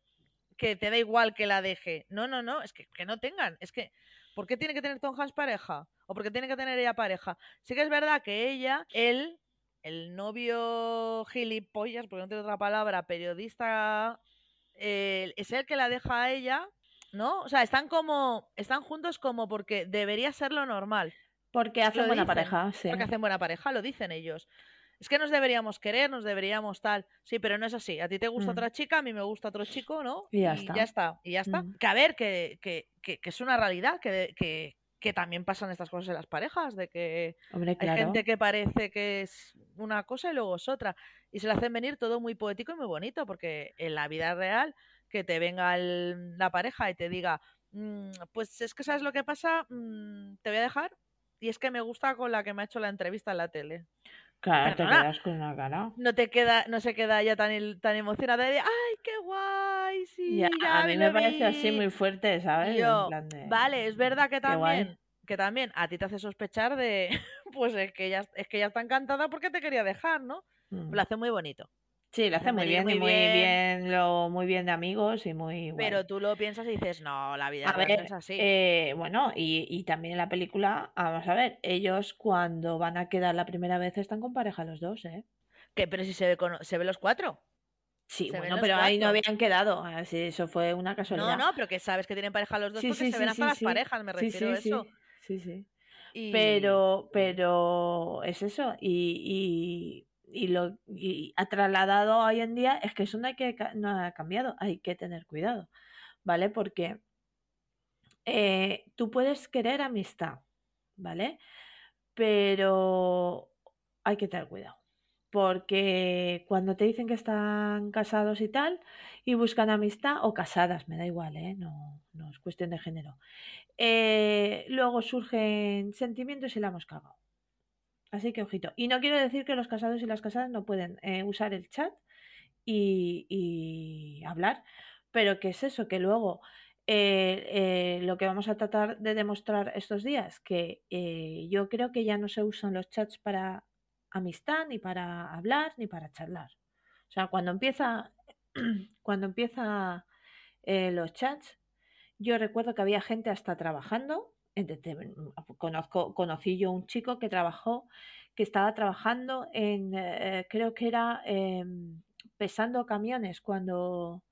que te da igual que la deje. No, no, no, es que, que no tengan. Es que, ¿por qué tiene que tener Tom Hanks pareja? ¿O por qué tiene que tener ella pareja? Sí que es verdad que ella, él, el novio gilipollas, porque no tiene otra palabra, periodista, eh, es el que la deja a ella, ¿no? O sea, están como, están juntos como porque debería ser lo normal. Porque hacen Lo buena dicen, pareja, sí. Porque hacen buena pareja, lo dicen ellos. Es que nos deberíamos querer, nos deberíamos tal. Sí, pero no es así. A ti te gusta Mm. otra chica, a mí me gusta otro chico, ¿no? Y ya está. ya está. Y ya está. Mm. Que a ver, que, que, que, que es una realidad, que, de- que, que también pasan estas cosas en las parejas, de que Hombre, hay gente que parece que es una cosa y luego es otra. Y se le hacen venir todo muy poético y muy bonito, porque en la vida real, que te venga el- la pareja y te diga, "Mm, pues es que sabes lo que pasa, Mm, te voy a dejar. Y es que me gusta con la que me ha hecho la entrevista en la tele. Claro, te Perdona. quedas con una cara. No te queda, no se queda ya tan, tan emocionada de, ay, qué guay, sí, Ya, ya a mí me parece así vi". muy fuerte, ¿sabes? En yo, plan de- Vale, es verdad que también, que también a ti te hace sospechar de, pues es que ella, es que ella está encantada porque te quería dejar, ¿no? Mm. Lo hace muy bonito. Sí, lo hace hacen muy bien y muy muy bien. bien, lo, muy bien de amigos y muy guay. Pero tú lo piensas y dices, no, la vida A real no ver, es así. eh, bueno, y, y también en la película, vamos a ver, ellos cuando van a quedar la primera vez están con pareja los dos, ¿eh? Que, pero si se ve, con- se ve los cuatro. Sí, Se bueno, pero ahí no cuatro. habían quedado, así, eso fue una No, casualidad. no, pero que sabes que tienen pareja los dos Sí, porque sí, se sí, ven hasta sí, las sí. parejas, me Sí, refiero sí, a eso. sí, sí, sí. Y- Pero, pero es eso, y, y, y lo y ha trasladado hoy en día es que eso no hay que no ha cambiado, hay que tener cuidado, ¿vale? Porque eh, tú puedes querer amistad, ¿vale? Pero hay que tener cuidado. porque cuando te dicen que están casados y tal y buscan amistad o casadas, me da igual, ¿eh? no, no es cuestión de género, eh, luego surgen sentimientos y la hemos cagado. Así que ojito. Y no quiero decir que los casados y las casadas no pueden eh, usar el chat y, hablar, pero que es eso, que luego eh, lo que vamos a tratar de demostrar estos días, que yo creo que ya no se usan los chats para amistad, ni para hablar, ni para charlar. O sea, cuando empieza, cuando empieza eh, los chats, yo recuerdo que había gente hasta trabajando. Conozco, conocí yo un chico que trabajó, que estaba trabajando en, eh, creo que era em, pesando camiones cuando,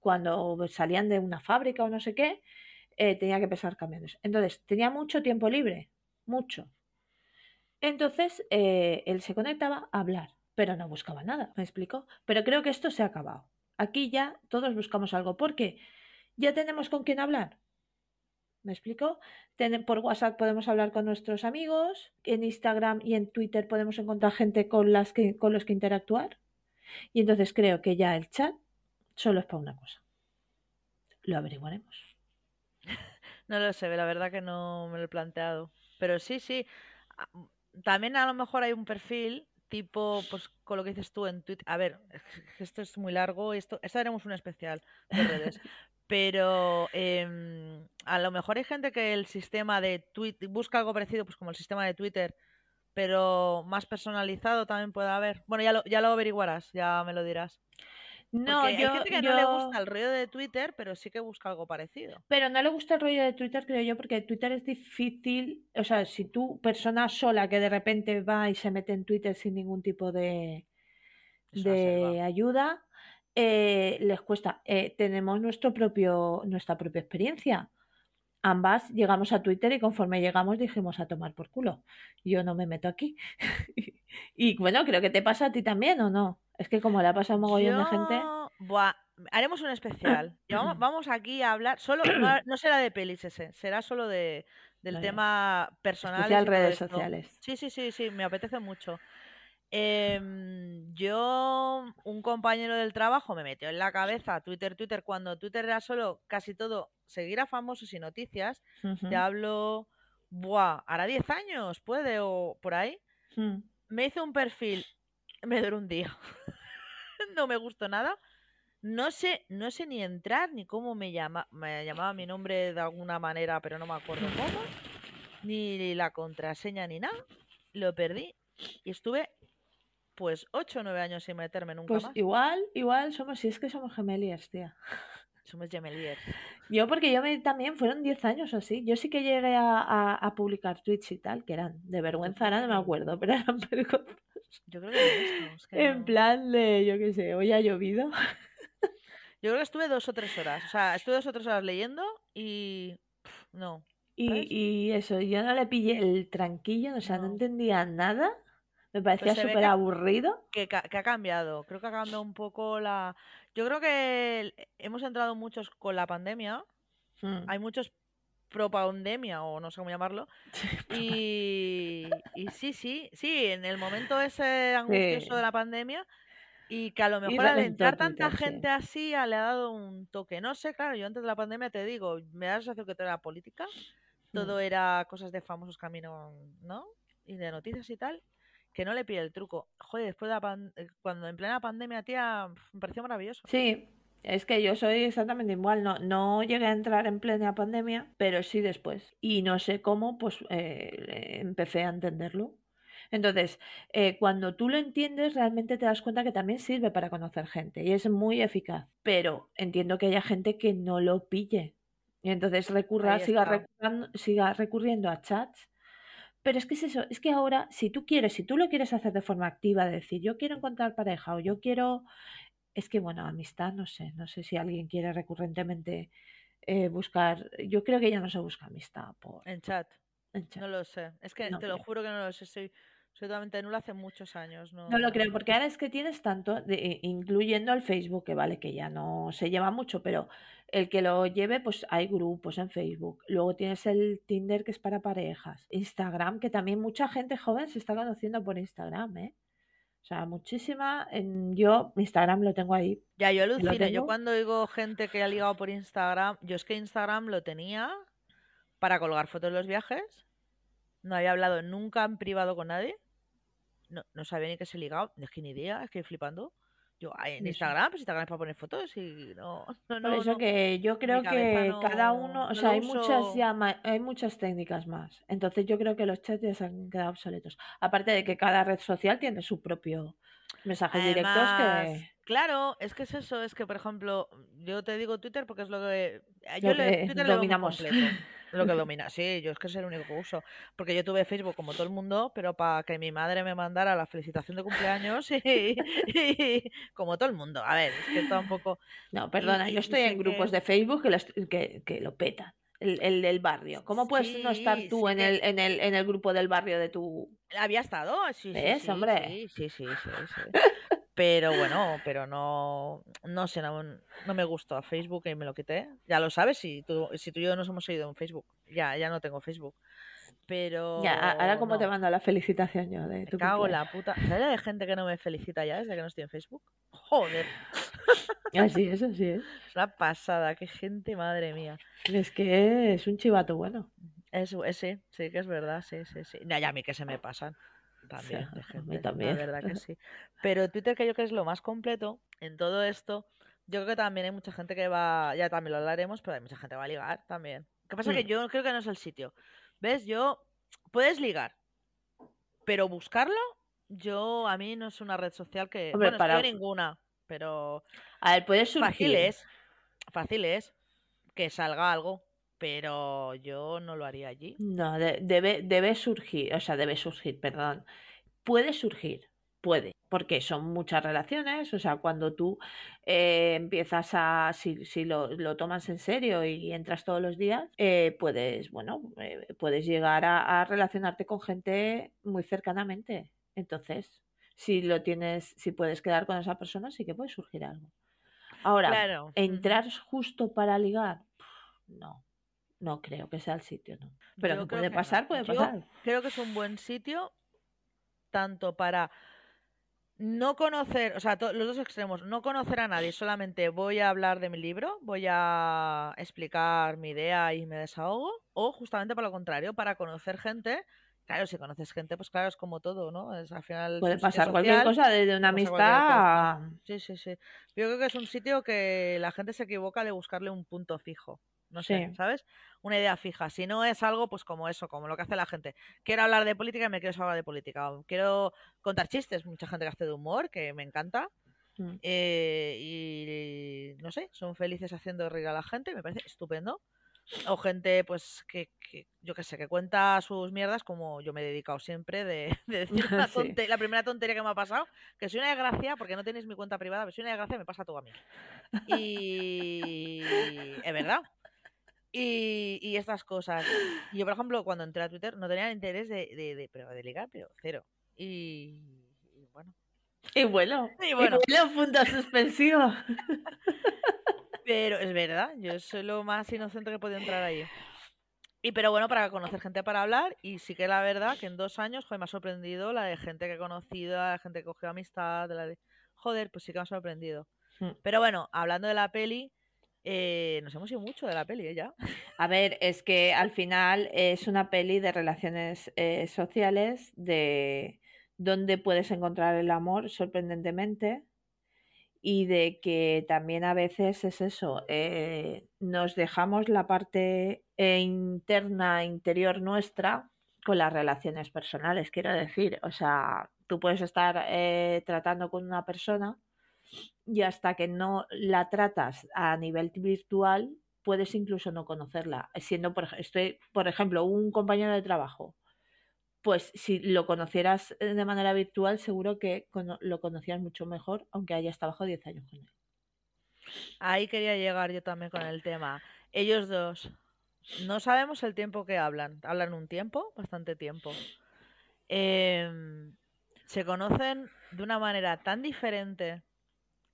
cuando salían de una fábrica o no sé qué, eh, tenía que pesar camiones. Entonces, tenía mucho tiempo libre, mucho. Entonces eh, él se conectaba a hablar, pero no buscaba nada, ¿me explico? Pero creo que esto se ha acabado. Aquí ya todos buscamos algo, porque ya tenemos con quién hablar. ¿Me explico? por WhatsApp podemos hablar con nuestros amigos, en Instagram y en Twitter podemos encontrar gente con, las que, con los que interactuar. Y entonces creo que ya el chat solo es para una cosa. Lo averiguaremos. No lo sé, la verdad que no me lo he planteado. Pero sí, sí también a lo mejor hay un perfil tipo, pues con lo que dices tú en Twitter. A ver, esto es muy largo, esto, esto haremos un especial de redes. Pero em, a lo mejor hay gente que el sistema de Twitter busca algo parecido, pues como el sistema de Twitter, pero más personalizado también puede haber. Bueno, ya lo, ya lo averiguarás, ya me lo dirás. No, hay gente que no le gusta el rollo de Twitter, pero sí que busca algo parecido. Pero no le gusta el rollo de Twitter, creo yo, porque Twitter es difícil. O sea, si tú, persona sola que de repente va y se mete en Twitter sin ningún tipo de, de ayuda, eh, les cuesta. Eh, tenemos nuestro propio, nuestra propia experiencia. Ambas llegamos a Twitter y conforme llegamos dijimos a tomar por culo. Yo no me meto aquí. y bueno, creo que te pasa a ti también, ¿o no? Es que como le ha pasado a un mogollón de gente. Buah, haremos un especial. vamos, aquí a hablar. Solo, no, será de pelis ese, será solo de, del tema personal. Especial redes sociales. Sí, sí, sí, sí, me apetece mucho. Em, yo, un compañero del trabajo me metió en la cabeza Twitter, Twitter, cuando Twitter era solo casi todo seguir a famosos y noticias. Te hablo, buah, hará 10 años, puede, o por ahí. Mm. Me hizo un perfil me duró un día. no me gustó nada. No sé, no sé ni entrar ni cómo me llama, me llamaba mi nombre de alguna manera, pero no me acuerdo cómo, ni la contraseña ni nada. Lo perdí y estuve pues 8 o 9 años sin meterme nunca pues igual, igual somos, si es que somos gemeliers, tía. Somos gemeliers. Yo, porque yo me, también fueron 10 años así. Yo sí que llegué a, a, publicar tweets y tal, que eran de vergüenza, ahora no me acuerdo, pero eran. Yo creo que, En plan de, yo qué sé, hoy ha llovido. Yo creo que estuve dos o tres horas. O sea, estuve dos o tres horas leyendo y. no. Y, y, eso, yo no le pillé el tranquillo, o sea, no, entendía nada. Me parecía súper aburrido. Que, que, ha cambiado. Creo que ha cambiado un poco la. Yo creo que hemos entrado muchos con la pandemia. Hmm. Hay muchos pro pandemia o no sé cómo llamarlo. Y, y, sí, sí, sí, en el momento ese angustioso de la pandemia y que a lo mejor al entrar tanta gente así le ha dado un toque. No sé, claro, yo antes de la pandemia te digo, me da la sensación que todo era política, todo mm. era cosas de famosos caminos, ¿no? Y de noticias y tal, que no le pide el truco. Joder, después de la eh, cuando en plena pandemia, tía, me pareció maravilloso. Sí, es que yo soy exactamente igual, no, no llegué a entrar en plena pandemia, pero sí después. Y no sé cómo, pues eh, empecé a entenderlo. Entonces, eh, cuando tú lo entiendes, realmente te das cuenta que también sirve para conocer gente y es muy eficaz. Pero entiendo que haya gente que no lo pille. Y entonces recurra, siga, siga recurriendo a chats. Pero es que es eso, es que ahora, si tú quieres, si tú lo quieres hacer de forma activa, decir, yo quiero encontrar pareja o yo quiero es que, bueno, amistad, no sé, no sé si alguien quiere recurrentemente eh, buscar, yo creo que ya no se busca amistad por... En chat. No lo sé, es que te lo juro que no lo sé, soy absolutamente nula hace muchos años. No, no lo creo, porque ahora es que tienes tanto, de, incluyendo el Facebook, que vale, que ya no se lleva mucho, pero el que lo lleve, pues hay grupos en Facebook. Luego tienes el Tinder, que es para parejas. Instagram, que también mucha gente joven se está conociendo por Instagram, ¿eh? O sea, muchísima. En, yo, Instagram lo tengo ahí. Ya, yo alucino. Yo cuando oigo gente que ha ligado por Instagram, yo es que Instagram lo tenía para colgar fotos de los viajes. No había hablado nunca en privado con nadie. No, no sabía ni que se ligado. Es que ni idea, es que flipando. Yo, en Instagram, pues Instagram es para poner fotos y no. no Por eso que yo creo que cada uno, o sea, hay muchas ya hay muchas técnicas más. Entonces yo creo que los chats ya se han quedado obsoletos. Aparte de que cada red social tiene su propio mensajes directos que. Claro, es que es eso, es que por ejemplo, yo te digo Twitter porque es lo que. Eh, yo le, Twitter dominamos. Lo que domina, sí, yo es que es el único que uso. Porque yo tuve Facebook como todo el mundo, pero para que mi madre me mandara la felicitación de cumpleaños y, como todo el mundo. A ver, es que tampoco. No, perdona, yo estoy en grupos de Facebook que, que, lo petan. El, del barrio. ¿Cómo puedes no estar tú en, el, en, el, en el grupo del barrio de tu. Había estado, sí, sí. hombre? Sí, sí, sí, sí. Pero bueno, pero no, no sé, no, me gustó a Facebook y me lo quité. Ya lo sabes, si tú, si tú y yo nos hemos seguido en Facebook. Ya, ya no tengo Facebook. Pero. Ya, ahora cómo te mando la felicitación yo de tu cago la puta. ¿Sabes de gente que no me felicita ya desde que no estoy en Facebook? Joder. Así es, así es. Es una pasada, qué gente, madre mía. Es que es un chivato bueno. Es, sí, sí que es verdad, sí, sí, sí. ya a mí que se me pasan también, de gente, también. La verdad que sí. Pero Twitter que yo creo que es lo más completo en todo esto. Yo creo que también hay mucha gente que va, ya también lo hablaremos, pero hay mucha gente que va a ligar también. ¿Qué pasa? Que mm. yo creo que no es el sitio. ¿Ves? Yo, puedes ligar, pero buscarlo, yo, a mí no es una red social que, bueno, para... ninguna, pero... A ver, puedes surgir. Fácil es, fácil es que salga algo, pero yo no lo haría allí. No, debe, debe surgir, o sea, debe surgir, perdón. Puede surgir, puede, porque son muchas relaciones, o sea, cuando tú eh, empiezas a, si, si lo, lo, tomas en serio y entras todos los días, eh, puedes, bueno, eh, puedes llegar a, relacionarte con gente muy cercanamente. Entonces, si lo tienes, si puedes quedar con esa persona, sí que puede surgir algo. Ahora, entrar justo para ligar, no no creo que sea el sitio, ¿no? Pero puede pasar, puede pasar. creo que es un buen sitio tanto para no conocer, o sea, los dos extremos, no conocer a nadie, solamente voy a hablar de mi libro, voy a explicar mi idea y me desahogo, o justamente para lo contrario, para conocer gente. Claro, si conoces gente, pues claro, es como todo, ¿no? Es, al final Puede pasar cualquier cosa, desde una amistad Sí, sí, sí. Yo creo que es un sitio que la gente se equivoca de buscarle un punto fijo. No sé, ¿sabes? Una idea fija. Si no es algo, pues como eso, como lo que hace la gente. Quiero hablar de política y me quiero hablar de política. Quiero contar chistes, mucha gente que hace de humor, que me encanta. Mm. Eh, y no sé, son felices haciendo reír a la gente, me parece estupendo. O gente, pues, que, yo qué sé, que cuenta sus mierdas como yo me he dedicado siempre de, decir la primera tontería que me ha pasado, que soy una desgracia, porque no tenéis mi cuenta privada, pero soy una desgracia, me pasa todo a mí. Y es verdad. Y, estas cosas. Yo, por ejemplo, cuando entré a Twitter no tenía interés de, de, pero de ligar, pero cero. Y, bueno. Y bueno. Y bueno. punto suspensivo. pero es verdad, yo soy lo más inocente que he entrar ahí. Y pero bueno, para conocer gente para hablar, y sí que la verdad que en dos años joder, me ha sorprendido la de gente que he conocido, la de gente que cogió amistad, la de... Joder, pues sí que me ha sorprendido. Hmm. Pero bueno, hablando de la peli, eh, nos hemos ido mucho de la peli, ¿eh? Ya. A ver, es que al final es una peli de relaciones eh, sociales, de donde puedes encontrar el amor sorprendentemente y de que también a veces es eso, eh, nos dejamos la parte interna, interior nuestra con las relaciones personales, quiero decir, o sea, tú puedes estar tratando con una persona y hasta que no la tratas a nivel virtual, puedes incluso no conocerla. Siendo, por, estoy, por ejemplo, un compañero de trabajo, pues si lo conocieras eh, de manera virtual, seguro que lo conocías mucho mejor, aunque hayas trabajado 10 años con él. Ahí quería llegar yo también con el tema. Ellos dos, no sabemos el tiempo que hablan. Hablan un tiempo, bastante tiempo. Em, se conocen de una manera tan diferente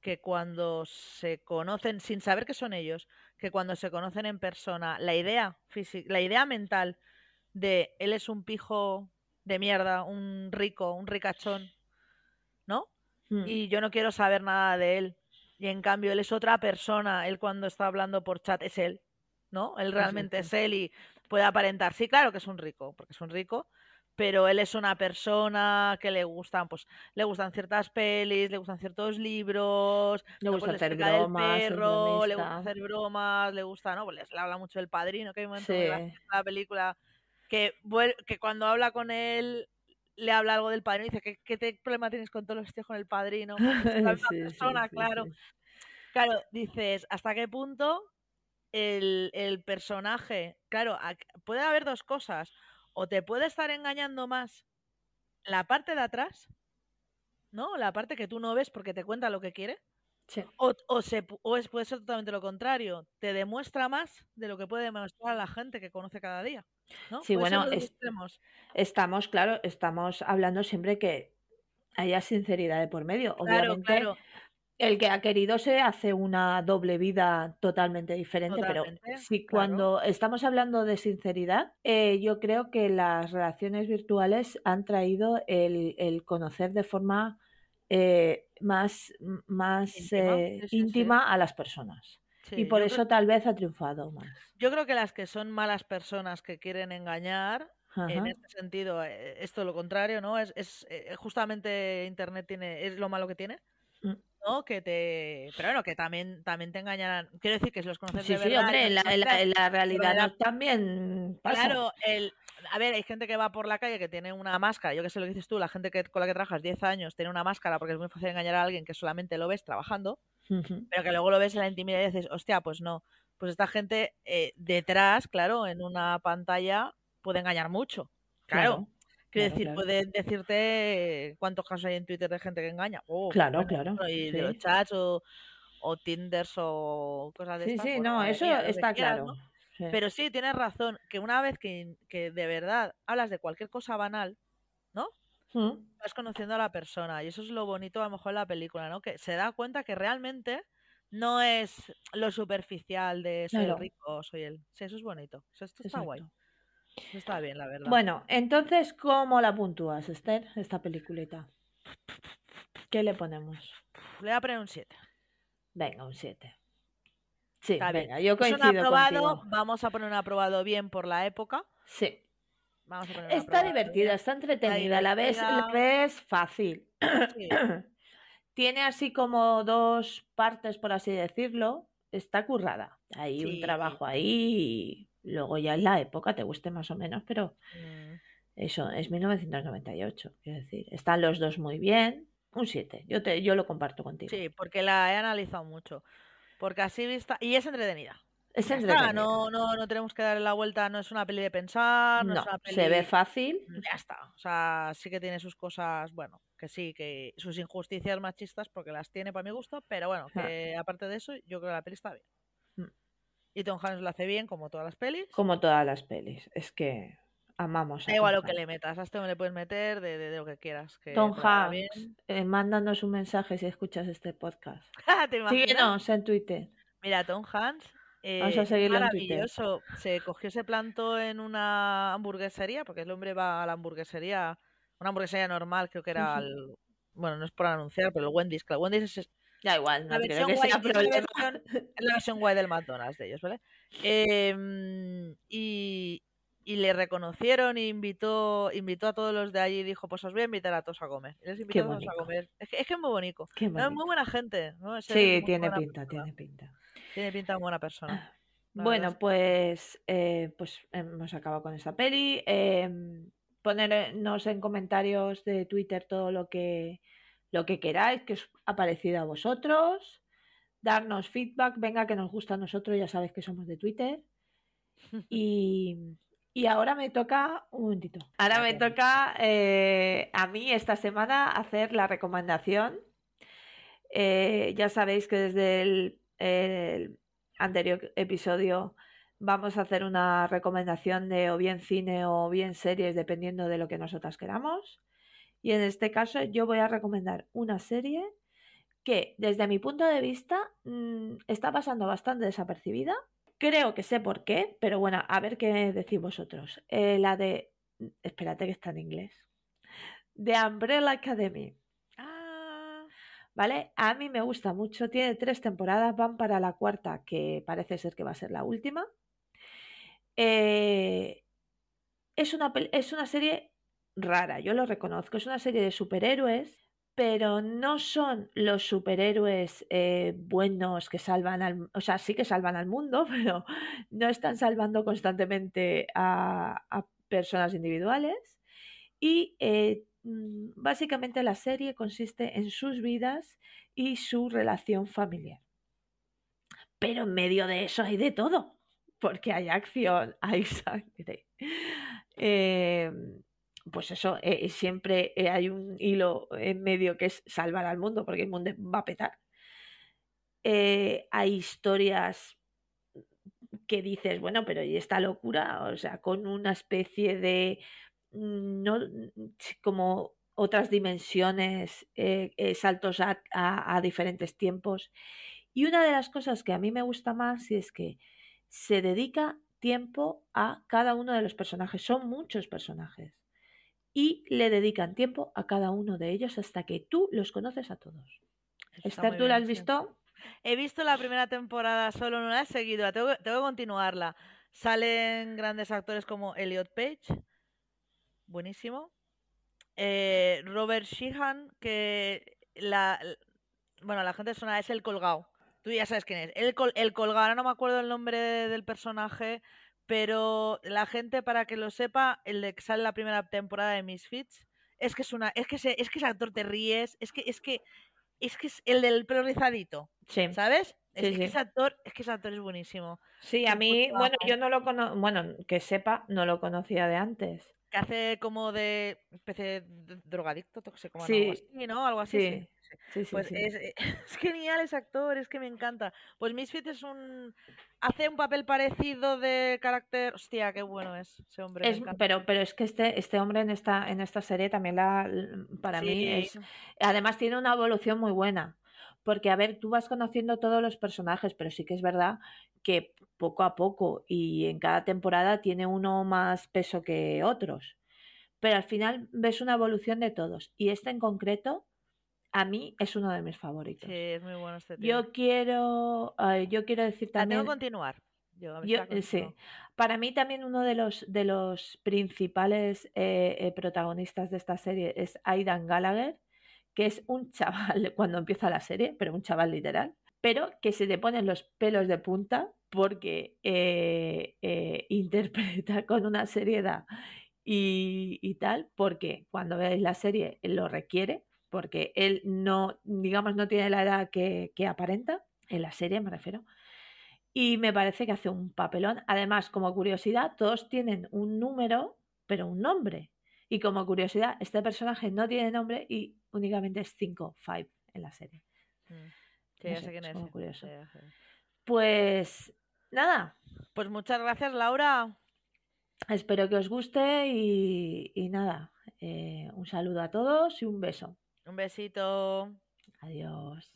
que cuando se conocen, sin saber que son ellos, que cuando se conocen en persona, la idea la idea mental de él es un pijo de mierda, un rico, un ricachón, ¿no? Mm. y yo no quiero saber nada de él. Y en cambio él es otra persona, él cuando está hablando por chat es él, ¿no? Él realmente es él y puede aparentar, sí, claro que es un rico, porque es un rico, pero él es una persona que le gustan, pues, le gustan ciertas pelis, le gustan ciertos libros, Le no, gusta pues, hacer bromas, perro, le gusta hacer bromas, le gusta, ¿no? Pues le habla mucho del padrino, que hay un momento Sí. en la película que, que cuando habla con él le habla algo del padrino y dice, ¿qué, qué te- problema tienes con todos los tíos con el padrino? Porque es la misma Sí, persona, sí, claro. sí. Claro, dices, ¿hasta qué punto el, el personaje, claro, puede haber dos cosas, o te puede estar engañando más la parte de atrás, ¿no? La parte que tú no ves porque te cuenta lo que quiere, Sí. o, o, se, o es, puede ser totalmente lo contrario, te demuestra más de lo que puede demostrar la gente que conoce cada día, ¿no? Sí, bueno, es-. Estamos, claro, estamos hablando siempre que haya sinceridad de por medio. Claro, Obviamente, claro, el que ha querido se hace una doble vida totalmente diferente, Totalmente, pero si claro. cuando estamos hablando de sinceridad, eh, yo creo que las relaciones virtuales han traído el, el conocer de forma eh, más, más Íntima, eh, sí, sí, sí. íntima a las personas. Sí, y por eso creo, tal vez ha triunfado más. yo creo que las que son malas personas que quieren engañar En este sentido, eh, es todo lo contrario, ¿no? Es, es eh, justamente Internet tiene, es lo malo que tiene, Mm. ¿no? Que te, pero bueno, que también, también te engañarán. Quiero decir que si los conoces Sí, de sí, verdad, hombre, la, la- realidad la- también pasa. Claro, el, a ver, hay gente que va por la calle que tiene una máscara, yo que sé lo que dices tú, la gente que, con la que trabajas 10 años tiene una máscara porque es muy fácil engañar a alguien que solamente lo ves trabajando, Pero que luego lo ves en la intimidad y dices, hostia, pues no. Pues esta gente eh, detrás, claro, en una pantalla puede engañar mucho. Claro, Claro, quiero claro, decir, claro. puede decirte cuántos casos hay en Twitter de gente que engaña. Oh, Claro, bueno, claro, bueno, y de los chats o, o Tinders o cosas de Sí, estas, sí, bueno, no, eso mía, está quieras, claro. ¿no? Sí. Pero sí, tienes razón, que una vez que, que de verdad hablas de cualquier cosa banal, ¿no? Mm, Vas conociendo a la persona y eso es lo bonito a lo mejor de la película, ¿no? Que se da cuenta que realmente no es lo superficial de soy el rico, soy el... Sí, eso es bonito. Eso, esto está guay. Eso está bien, la verdad. Bueno, entonces, ¿cómo la puntúas, Esther, esta peliculita? ¿Qué le ponemos? Le voy a poner un 7. Venga, un 7. Sí, Está bien. venga, yo Es un coincido aprobado, contigo. vamos a poner un aprobado bien por la época. Sí. Vamos a poner un Está aprobado divertida, está entretenida, la ves, la ves fácil. Sí, Tiene así como dos partes, por así decirlo. Está currada. Hay un trabajo ahí y luego ya en la época, te guste más o menos, pero mm, eso es 1998. Quiero decir, están los dos muy bien. Un 7. Yo, te, yo lo comparto contigo. sí, porque la he analizado mucho. Porque así vista. Y es entretenida. Es entretenida. no, no, no tenemos que darle la vuelta, no es una peli de pensar, no, No, es una peli. se ve fácil. Ya está. O sea, sí que tiene sus cosas, bueno, que sí, que sus injusticias machistas, porque las tiene para mi gusto, pero bueno, que aparte de eso, yo creo que la peli está bien. Mm. Y Tom Hanks lo hace bien, como todas las pelis. Como todas las pelis. Es que amamos Da igual lo que le metas, a este me le puedes meter de, de- de lo que quieras. Que Tom. Hanks, eh, mándanos un mensaje si escuchas este podcast. ¿Te imaginas? Síguenos en Twitter. Mira, Tom Hanks Vamos eh, a es seguirlo en Twitter. maravilloso. Se cogió, se plantó en una hamburguesería, porque el hombre va a la hamburguesería, una hamburguesería normal, creo que era el, bueno, no es por anunciar, pero el Wendy's, que el Wendy's es Da igual, no la creo guay, es la problema. versión, la versión guay del McDonald's de ellos, ¿vale? Em, y, y le reconocieron y invitó, invitó a todos los de allí y dijo, pues os voy a invitar a todos a comer. Y les invitó a todos a comer. Es que es, que es muy bonito. No, es muy buena gente, ¿no? Sí, tiene pinta, persona. tiene pinta. Tiene pinta de buena persona. Es Bueno, pues, eh, pues hemos acabado con esta peli. Em, ponernos en comentarios de Twitter todo lo que, lo que queráis, que os ha parecido a vosotros. Darnos feedback, venga, que nos gusta a nosotros, ya sabéis que somos de Twitter. Y, y ahora me toca, un momentito, ahora me toca eh, a mí esta semana hacer la recomendación. Eh, ya sabéis que desde el, el anterior episodio vamos a hacer una recomendación de o bien cine o bien series, dependiendo de lo que nosotras queramos. Y en este caso yo voy a recomendar una serie que desde mi punto de vista mm, está pasando bastante desapercibida. Creo que sé por qué, pero bueno, a ver qué decís vosotros. Eh, la de... Espérate que está en inglés. The Umbrella Academy. ¿Vale? A mí me gusta mucho, tiene tres temporadas, van para la cuarta, que parece ser que va a ser la última. Eh, es, una, es una serie rara, yo lo reconozco, es una serie de superhéroes, pero no son los superhéroes eh, buenos que salvan al, o sea, sí que salvan al mundo, pero no están salvando constantemente a, personas individuales. Y eh, básicamente la serie consiste en sus vidas y su relación familiar. Pero en medio de eso hay de todo, porque hay acción, hay sangre. Em, pues eso, eh, siempre eh, hay un hilo en medio que es salvar al mundo, porque el mundo va a petar. Eh, hay historias que dices, bueno, pero ¿y esta locura? O sea, con una especie de, mm, no, como otras dimensiones, saltos a, a, diferentes tiempos. Y una de las cosas que a mí me gusta más es que se dedica tiempo a cada uno de los personajes. Son muchos personajes y le dedican tiempo a cada uno de ellos hasta que tú los conoces a todos. Esther, ¿tú la has visto? He visto la primera temporada, solo no la he seguido, tengo, que continuarla. Salen grandes actores como Elliot Page, buenísimo. Eh, Robert Sheehan, que la, bueno, la gente suena, es el colgado. Tú ya sabes quién es. El, el colgado, ahora no me acuerdo el nombre del personaje, pero la gente, para que lo sepa, el de que sale la primera temporada de Misfits, es que es una, es que ese, es que ese actor te ríes, es que, es que, es que es el del pelo rizadito, ¿sabes? es, que ese actor, es que ese actor es buenísimo. Sí, a mí, bueno, yo no lo conozco, bueno, que sepa, no lo conocía de antes. Que hace como de especie de drogadicto, cómo sí. ¿no? Algo así. Sí. Sí, sí, pues Es, es, genial ese actor, es que me encanta. Pues Misfit es un. Hace un papel parecido de carácter. Hostia, qué bueno es ese hombre. Es, pero, pero es que este, este hombre en esta, en esta serie también la. Para mí es. Además, tiene una evolución muy buena. Porque, a ver, tú vas conociendo todos los personajes, pero sí que es verdad que poco a poco y en cada temporada tiene uno más peso que otros. Pero al final ves una evolución de todos. Y este en concreto a mí es uno de mis favoritos. Sí, es muy bueno este Yo quiero, yo quiero decir también. tengo que continuar. Yo, eh, sí. Para mí también uno de los de los principales eh, eh, protagonistas de esta serie es Aidan Gallagher, que es un chaval cuando empieza la serie, pero un chaval literal, pero que se le ponen los pelos de punta porque interpreta con una seriedad y, tal, porque cuando veáis la serie lo requiere porque él no, digamos, no tiene la edad que, aparenta, en la serie me refiero, y me parece que hace un papelón. Además, como curiosidad, todos tienen un número, pero un nombre. Y como curiosidad, este personaje no tiene nombre y únicamente es 5, 5 en la serie. Mm. Sí, sé, quién es. curioso. Pues nada. Pues muchas gracias, Laura. Espero que os guste y, nada. Eh, un saludo a todos y un beso. Un besito. Adiós.